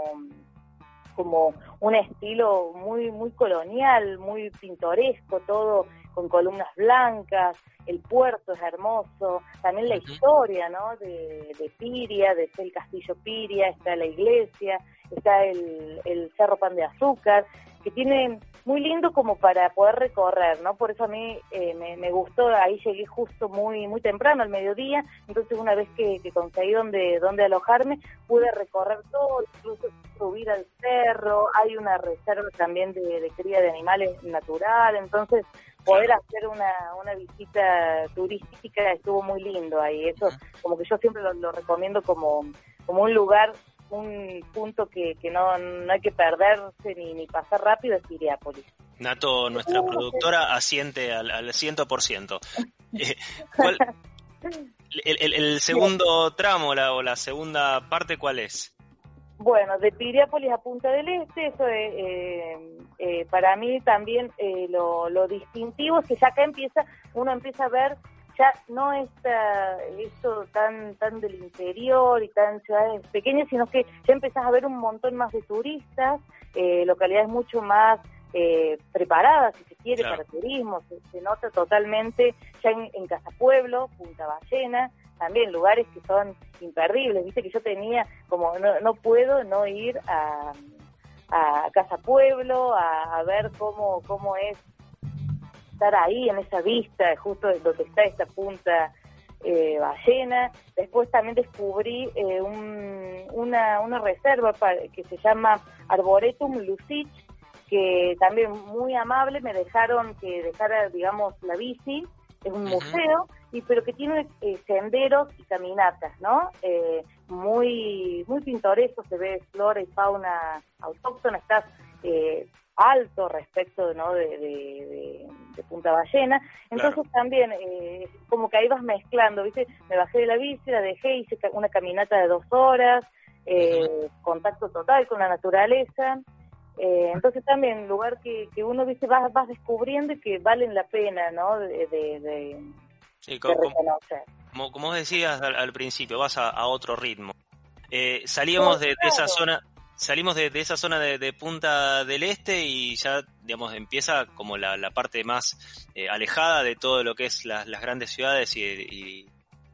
como un estilo muy muy colonial, muy pintoresco, todo con columnas blancas, el puerto es hermoso, también la historia, ¿no? De, de Piria, de el castillo Piria, está la iglesia, está el, el Cerro Pan de Azúcar, que tiene muy lindo como para poder recorrer, ¿no? Por eso a mí eh, me, me gustó, ahí llegué justo muy muy temprano, al mediodía, entonces una vez que, que conseguí donde, donde alojarme, pude recorrer todo, incluso subir al cerro, hay una reserva también de, de cría de animales natural, entonces poder hacer una, una visita turística estuvo muy lindo ahí, eso como que yo siempre lo, lo recomiendo como, como un lugar un punto que, que no, no hay que perderse ni, ni pasar rápido es Piriápolis. Nato, nuestra productora, asiente al, al 100%. <laughs> Eh, ¿cuál- el, el- el segundo tramo la, o la segunda parte, ¿cuál es? Bueno, de Piriápolis a Punta del Este, eso es, eh, eh, para mí también eh, lo, lo distintivo es que ya acá empieza, uno empieza a ver ya no esta, esto tan tan del interior y tan ciudades pequeñas, sino que ya empezás a ver un montón más de turistas, eh, localidades mucho más eh, preparadas, si se quiere, Claro. para turismo, se, se nota totalmente ya en, en Casa Pueblo, Punta Ballena, también lugares que son imperdibles, viste que yo tenía como no, no puedo no ir a, a Casa Pueblo a, a ver cómo cómo es estar ahí en esa vista, justo donde está esta punta eh, ballena. Después también descubrí eh, una, una reserva que se llama Arboretum Lucich, que también muy amable me dejaron que dejara, digamos, la bici. Es un museo, y pero que tiene eh, senderos y caminatas, ¿no? Eh, muy muy pintoresco, se ve flora y fauna autóctona, estás eh, alto respecto ¿no? de, Punta Ballena. Entonces también, eh, como que ahí vas mezclando, ¿viste? Me bajé de la bici, la dejé, hice una caminata de dos horas, eh, contacto total con la naturaleza. Eh, entonces también, lugar que, que uno, ¿viste? Vas, vas descubriendo y que valen la pena, ¿no? De, de, reconocer. Como, como decías al, principio, vas a, otro ritmo. salíamos de, esa zona salimos de, esa zona de, Punta del Este y ya, digamos, empieza como la, parte más eh, alejada de todo lo que es las grandes ciudades y,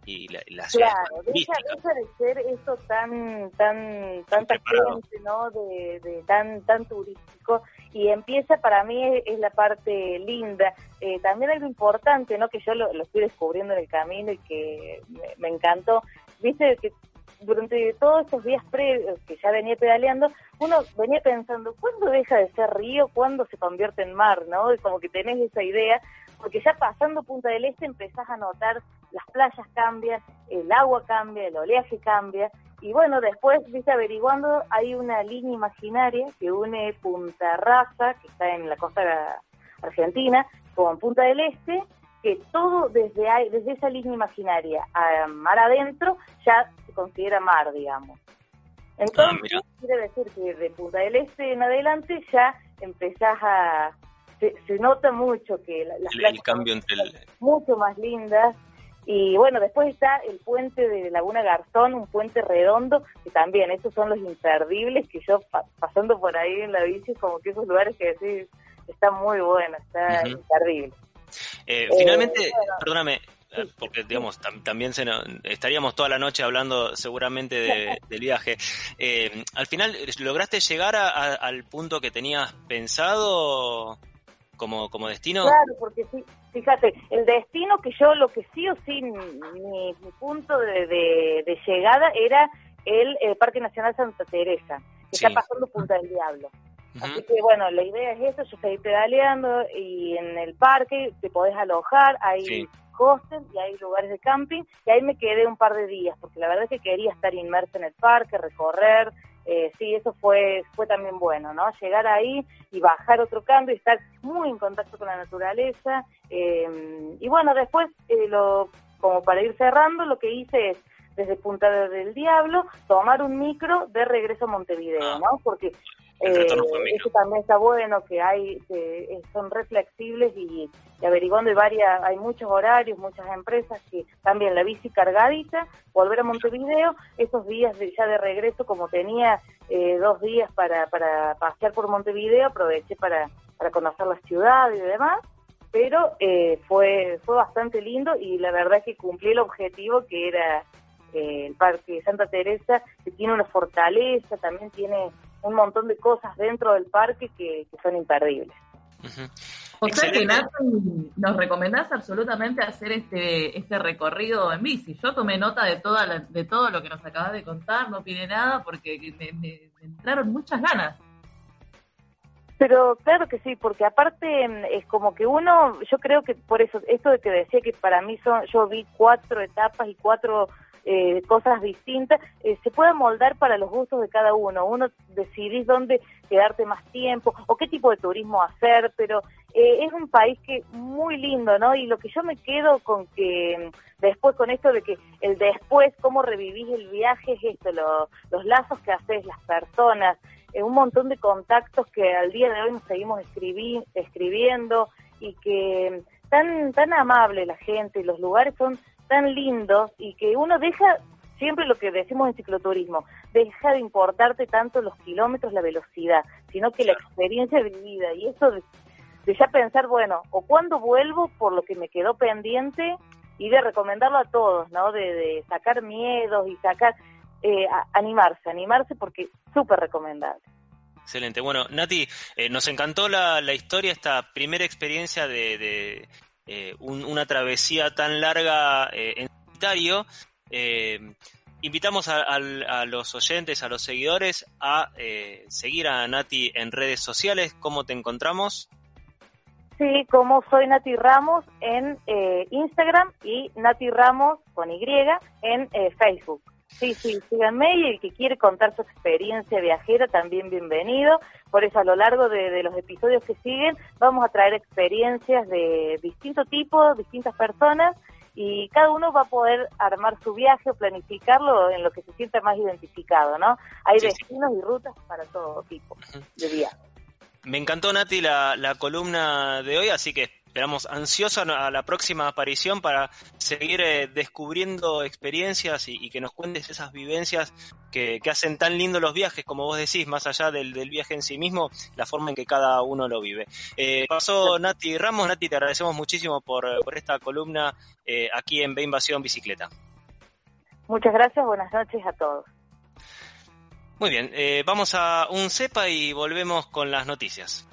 y, la, las claro, deja, de ser eso tan, tan, tanta gente, ¿no? De, tan, tan turístico y empieza para mí es, la parte linda. Eh, también algo importante, ¿no? Que yo lo, lo, estoy descubriendo en el camino y que me, me encantó. Viste que durante todos estos días previos que ya venía pedaleando, uno venía pensando, ¿cuándo deja de ser río? ¿Cuándo se convierte en mar? ¿no? Y como que tenés esa idea, porque ya pasando Punta del Este empezás a notar las playas cambian, el agua cambia, el oleaje cambia, y bueno, después, viste, averiguando, hay una línea imaginaria que une Punta Raza, que está en la costa argentina, con Punta del Este, que todo desde, ahí, desde esa línea imaginaria a mar adentro ya considera mar, digamos. Entonces, ah, quiere decir que de Punta del Este en adelante ya empezás a... Se, nota mucho que las el, cambio entre el... mucho más lindas. Y bueno, después está el puente de Laguna Garzón, un puente redondo, que también, esos son los imperdibles, que yo pasando por ahí en la bici, como que esos lugares que decís, está muy bueno, está imperdible. Eh, finalmente, perdóname, porque digamos también se estaríamos toda la noche hablando seguramente del viaje. Eh, al final, ¿lograste llegar al punto que tenías pensado como, como destino? Claro, porque fíjate, el destino que yo, lo que sí o sí, mi, punto de, llegada era el, Parque Nacional Santa Teresa, que está pasando Punta del Diablo. Así que bueno, la idea es eso, yo estoy pedaleando y en el parque te podés alojar, hay hostels y hay lugares de camping y ahí me quedé un par de días porque la verdad es que quería estar inmersa en el parque, recorrer, eh, sí, eso fue, fue también bueno, ¿no? Llegar ahí y bajar otro cambio y estar muy en contacto con la naturaleza. Em, y bueno, después, eh, lo, como para ir cerrando, lo que hice es desde Punta del Diablo, tomar un micro de regreso a Montevideo, ah. ¿no? Porque eh, eso también está bueno, que hay que son reflexibles y, averiguando hay varias, hay muchos horarios, muchas empresas que también la bici cargadita, volver a Montevideo, esos días de, ya de regreso, como tenía eh, dos días para, para pasear por Montevideo, aproveché para, para conocer la ciudad y demás, pero eh, fue, fue bastante lindo y la verdad es que cumplí el objetivo que era eh, el Parque Santa Teresa, que tiene una fortaleza, también tiene un montón de cosas dentro del parque que, son imperdibles. O sea que Nati, nos recomendás absolutamente hacer este este recorrido en bici. Yo tomé nota de toda de todo lo que nos acabas de contar, no pide nada porque me, entraron muchas ganas. Pero claro que sí, porque aparte mm, es como que uno, yo creo que por eso, esto de que decía que para mí son, yo vi cuatro etapas y cuatro eh, cosas distintas, eh, se puede moldar para los gustos de cada uno. Uno decidís dónde quedarte más tiempo o qué tipo de turismo hacer, pero eh, es un país que muy lindo, ¿no? Y lo que yo me quedo con que después con esto de que el después, cómo revivís el viaje, es esto, los lazos que haces, las personas, un montón de contactos que al día de hoy nos seguimos escribiendo y que mm, tan tan amable la gente, los lugares son tan lindos y que uno deja, siempre lo que decimos en cicloturismo, deja de importarte tanto los kilómetros, la velocidad, sino que la experiencia vivida. Y eso de, ya pensar, bueno, o cuando vuelvo por lo que me quedó pendiente y de recomendarlo a todos, ¿no? De, sacar miedos y sacar, eh, animarse, animarse porque súper recomendable. Excelente. Bueno, Nati, eh, nos encantó la, la, historia, esta primera experiencia de, de eh, un, una travesía tan larga eh, en solitario. invitamos a, a, a, los oyentes, a los seguidores, a seguir a Nati en redes sociales. ¿Cómo te encontramos? Sí, como soy Nati Ramos en Instagram y Nati Ramos con Y en Facebook. Sí, sí, síganme y el que quiere contar su experiencia viajera también bienvenido. Por eso a lo largo de, de, los episodios que siguen vamos a traer experiencias de distinto tipo, distintas personas y cada uno va a poder armar su viaje o planificarlo en lo que se sienta más identificado, ¿no? Hay sí, destinos sí. y rutas para todo tipo de viaje. Me encantó, Nati, la, la columna de hoy, así que esperamos ansioso a la próxima aparición para seguir eh, descubriendo experiencias y, y, que nos cuentes esas vivencias que, que, hacen tan lindo los viajes, como vos decís, más allá del, del, viaje en sí mismo, la forma en que cada uno lo vive. Eh, pasó Nati Ramos, Nati, te agradecemos muchísimo por, por esta columna eh, aquí en B Invasión Bicicleta. Muchas gracias, buenas noches a todos. Muy bien, eh, vamos a un cepa y volvemos con las noticias.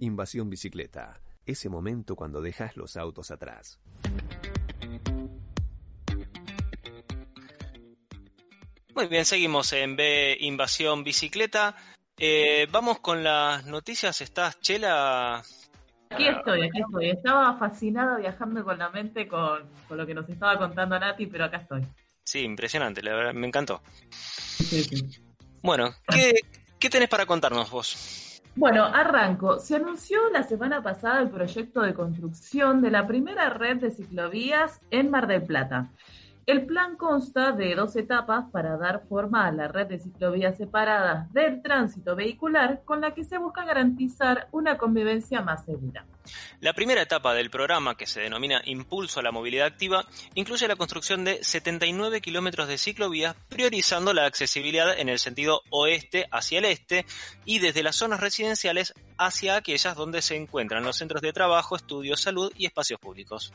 Invasión Bicicleta ese momento cuando dejas los autos atrás. Muy bien, seguimos en B Invasión Bicicleta. Eh, vamos con las noticias. ¿Estás, Chela? Aquí estoy, aquí estoy. Estaba fascinada viajando con la mente con, con lo que nos estaba contando Nati, pero acá estoy. Sí, impresionante, la verdad, me encantó. Sí, sí. Bueno, ¿qué, ¿qué tenés para contarnos vos? Bueno, arranco. Se anunció la semana pasada el proyecto de construcción de la primera red de ciclovías en Mar del Plata. El plan consta de dos etapas para dar forma a la red de ciclovías separadas del tránsito vehicular con la que se busca garantizar una convivencia más segura. La primera etapa del programa, que se denomina Impulso a la Movilidad Activa, incluye la construcción de 79 kilómetros de ciclovías, priorizando la accesibilidad en el sentido oeste hacia el este y desde las zonas residenciales hacia aquellas donde se encuentran los centros de trabajo, estudios, salud y espacios públicos.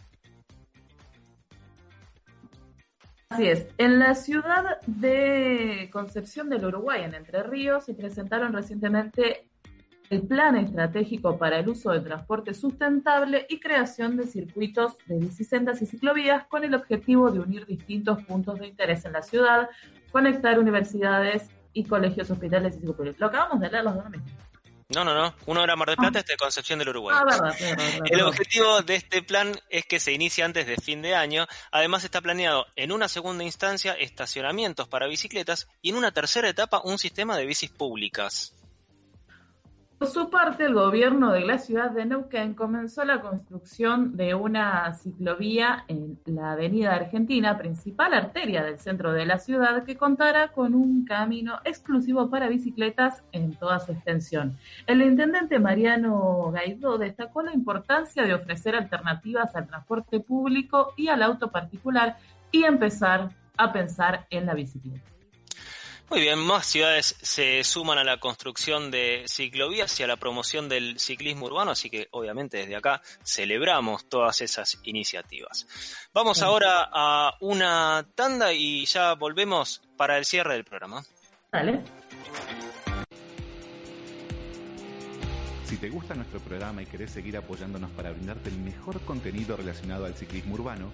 Así es. En la ciudad de Concepción del Uruguay, en Entre Ríos, se presentaron recientemente el Plan Estratégico para el Uso del Transporte Sustentable y creación de circuitos de bicisendas y ciclovías con el objetivo de unir distintos puntos de interés en la ciudad, conectar universidades y colegios, hospitales y psicopúblicos. Lo acabamos de leer los dos no, no, no. Uno era Mar del Plata, ah. este de Concepción del Uruguay. Ah, verdad, verdad, verdad, El objetivo de este plan es que se inicie antes de fin de año. Además está planeado en una segunda instancia estacionamientos para bicicletas y en una tercera etapa un sistema de bicis públicas. Por su parte, el gobierno de la ciudad de Neuquén comenzó la construcción de una ciclovía en la avenida Argentina, principal arteria del centro de la ciudad, que contará con un camino exclusivo para bicicletas en toda su extensión. El intendente Mariano Gaidó destacó la importancia de ofrecer alternativas al transporte público y al auto particular y empezar a pensar en la bicicleta. Muy bien, más ciudades se suman a la construcción de ciclovías y a la promoción del ciclismo urbano, así que obviamente desde acá celebramos todas esas iniciativas. Vamos ahora a una tanda y ya volvemos para el cierre del programa. Dale. Si te gusta nuestro programa y querés seguir apoyándonos para brindarte el mejor contenido relacionado al ciclismo urbano,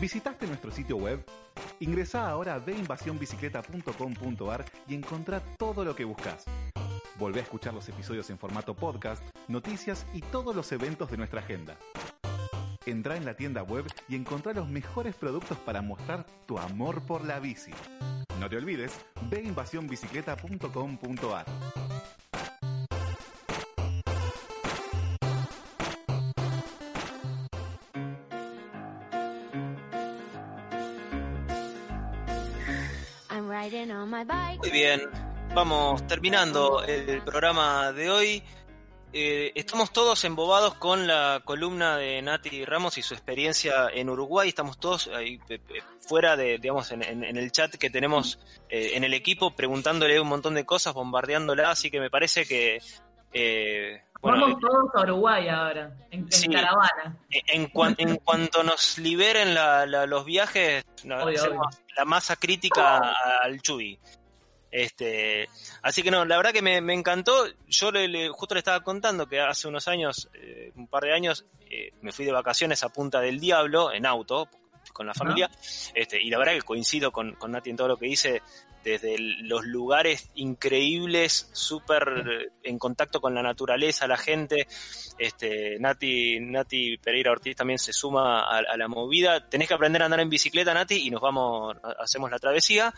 ¿Visitaste nuestro sitio web? Ingresa ahora a deinvasionbicicleta.com.ar y encontrá todo lo que buscas. Volvé a escuchar los episodios en formato podcast, noticias y todos los eventos de nuestra agenda. Entra en la tienda web y encontrá los mejores productos para mostrar tu amor por la bici. No te olvides, veinvasionbicicleta.com.ar. Muy bien, vamos terminando el programa de hoy. Eh, estamos todos embobados con la columna de Nati Ramos y su experiencia en Uruguay. Estamos todos ahí fuera de, digamos, en, el chat que tenemos eh, en el equipo, preguntándole un montón de cosas, bombardeándola. Así que me parece que. Eh, Vamos todos a Uruguay ahora, en, caravana. En, en, <laughs> cuanto nos liberen los viajes, la masa crítica al Chuy. Este, así que no, la verdad que me, encantó. Yo le, justo le estaba contando que hace unos años, eh, un par de años, eh, me fui de vacaciones a Punta del Diablo en auto con la familia. Este, y la verdad que coincido con, con Nati en todo lo que dice, desde los lugares increíbles, súper en contacto con la naturaleza, la gente. Este, Nati, Nati Pereira Ortiz también se suma a, la movida. Tenés que aprender a andar en bicicleta, Nati, y nos vamos, hacemos la travesía.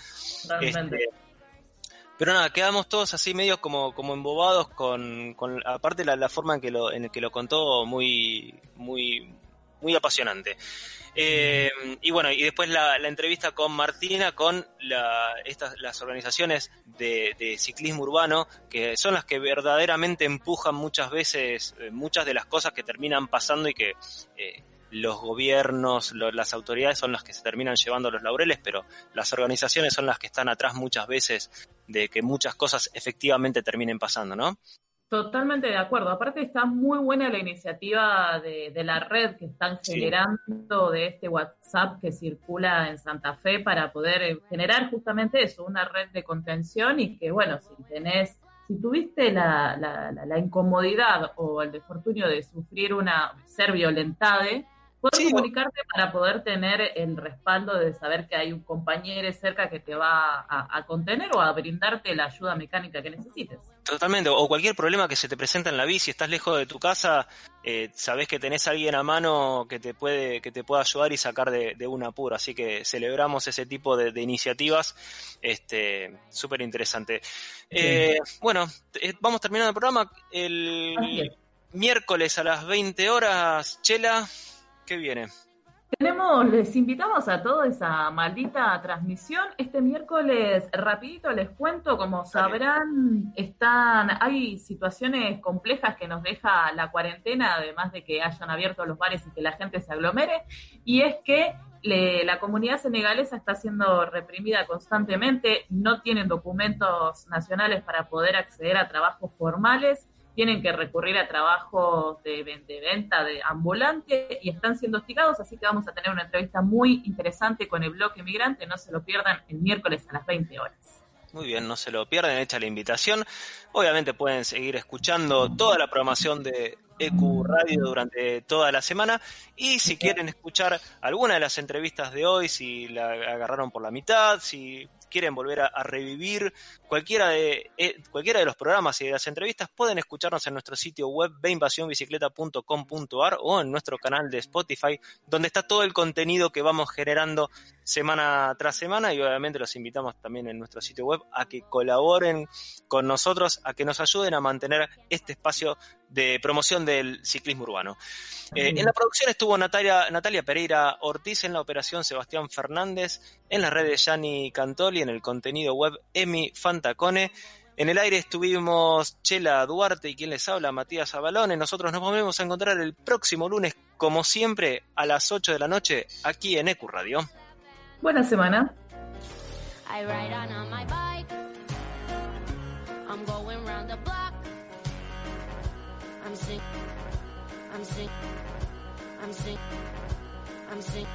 Pero nada, quedamos todos así medios como, como embobados con, con aparte la, la forma en que lo, en que lo contó muy, muy, muy apasionante. Eh, y bueno, y después la, entrevista con Martina, con la, estas, las organizaciones de, de, ciclismo urbano, que son las que verdaderamente empujan muchas veces eh, muchas de las cosas que terminan pasando y que eh, los gobiernos, las autoridades son las que se terminan llevando los laureles, pero las organizaciones son las que están atrás muchas veces de que muchas cosas efectivamente terminen pasando, ¿no? Totalmente de acuerdo. Aparte está muy buena la iniciativa de, la red que están generando de este WhatsApp que circula en Santa Fe para poder eh, generar justamente eso, una red de contención y que, bueno, si tenés, si tuviste la, la, la, incomodidad o el defortunio de sufrir una, ser violentade, Puedes comunicarte para poder tener el respaldo de saber que hay un compañero cerca que te va a, contener o a brindarte la ayuda mecánica que necesites. Totalmente, o cualquier problema que se te presenta en la bici, estás lejos de tu casa, eh, sabes que tenés a alguien a mano que te puede, que te pueda ayudar y sacar de, un apuro. Así que celebramos ese tipo de, iniciativas, este, súper interesante. Eh, bueno, eh, vamos terminando el programa. El miércoles a las 20 horas, Chela, ¿Qué viene? Tenemos, les invitamos a toda esa maldita transmisión. Este miércoles, rapidito les cuento, como sabrán, están, hay situaciones complejas que nos deja la cuarentena, además de que hayan abierto los bares y que la gente se aglomere, y es que la comunidad senegalesa está siendo reprimida constantemente, no tienen documentos nacionales para poder acceder a trabajos formales tienen que recurrir a trabajos de, venta de ambulante y están siendo hostigados, así que vamos a tener una entrevista muy interesante con el bloque migrante, no se lo pierdan el miércoles a las 20 horas. Muy bien, no se lo pierdan, hecha la invitación. Obviamente pueden seguir escuchando toda la programación de EQ Radio durante toda la semana y si quieren escuchar alguna de las entrevistas de hoy, si la agarraron por la mitad, si quieren volver a, revivir cualquiera de, eh, cualquiera de los programas y de las entrevistas, pueden escucharnos en nuestro sitio web veinvasionbicicleta.com.ar o en nuestro canal de Spotify, donde está todo el contenido que vamos generando semana tras semana y obviamente los invitamos también en nuestro sitio web a que colaboren con nosotros, a que nos ayuden a mantener este espacio de promoción del ciclismo urbano. Eh, en la producción estuvo Natalia, Natalia Pereira Ortiz, en la operación Sebastián Fernández, en las redes Gianni Cantoli, en el contenido web Emi Fantacone. En el aire estuvimos Chela Duarte y quien les habla, Matías Abalone. Nosotros nos volvemos a encontrar el próximo lunes, como siempre, a las 8 de la noche, aquí en ECU Radio. Buena semana. I'm sing, I'm sing, I'm sing, I'm sing.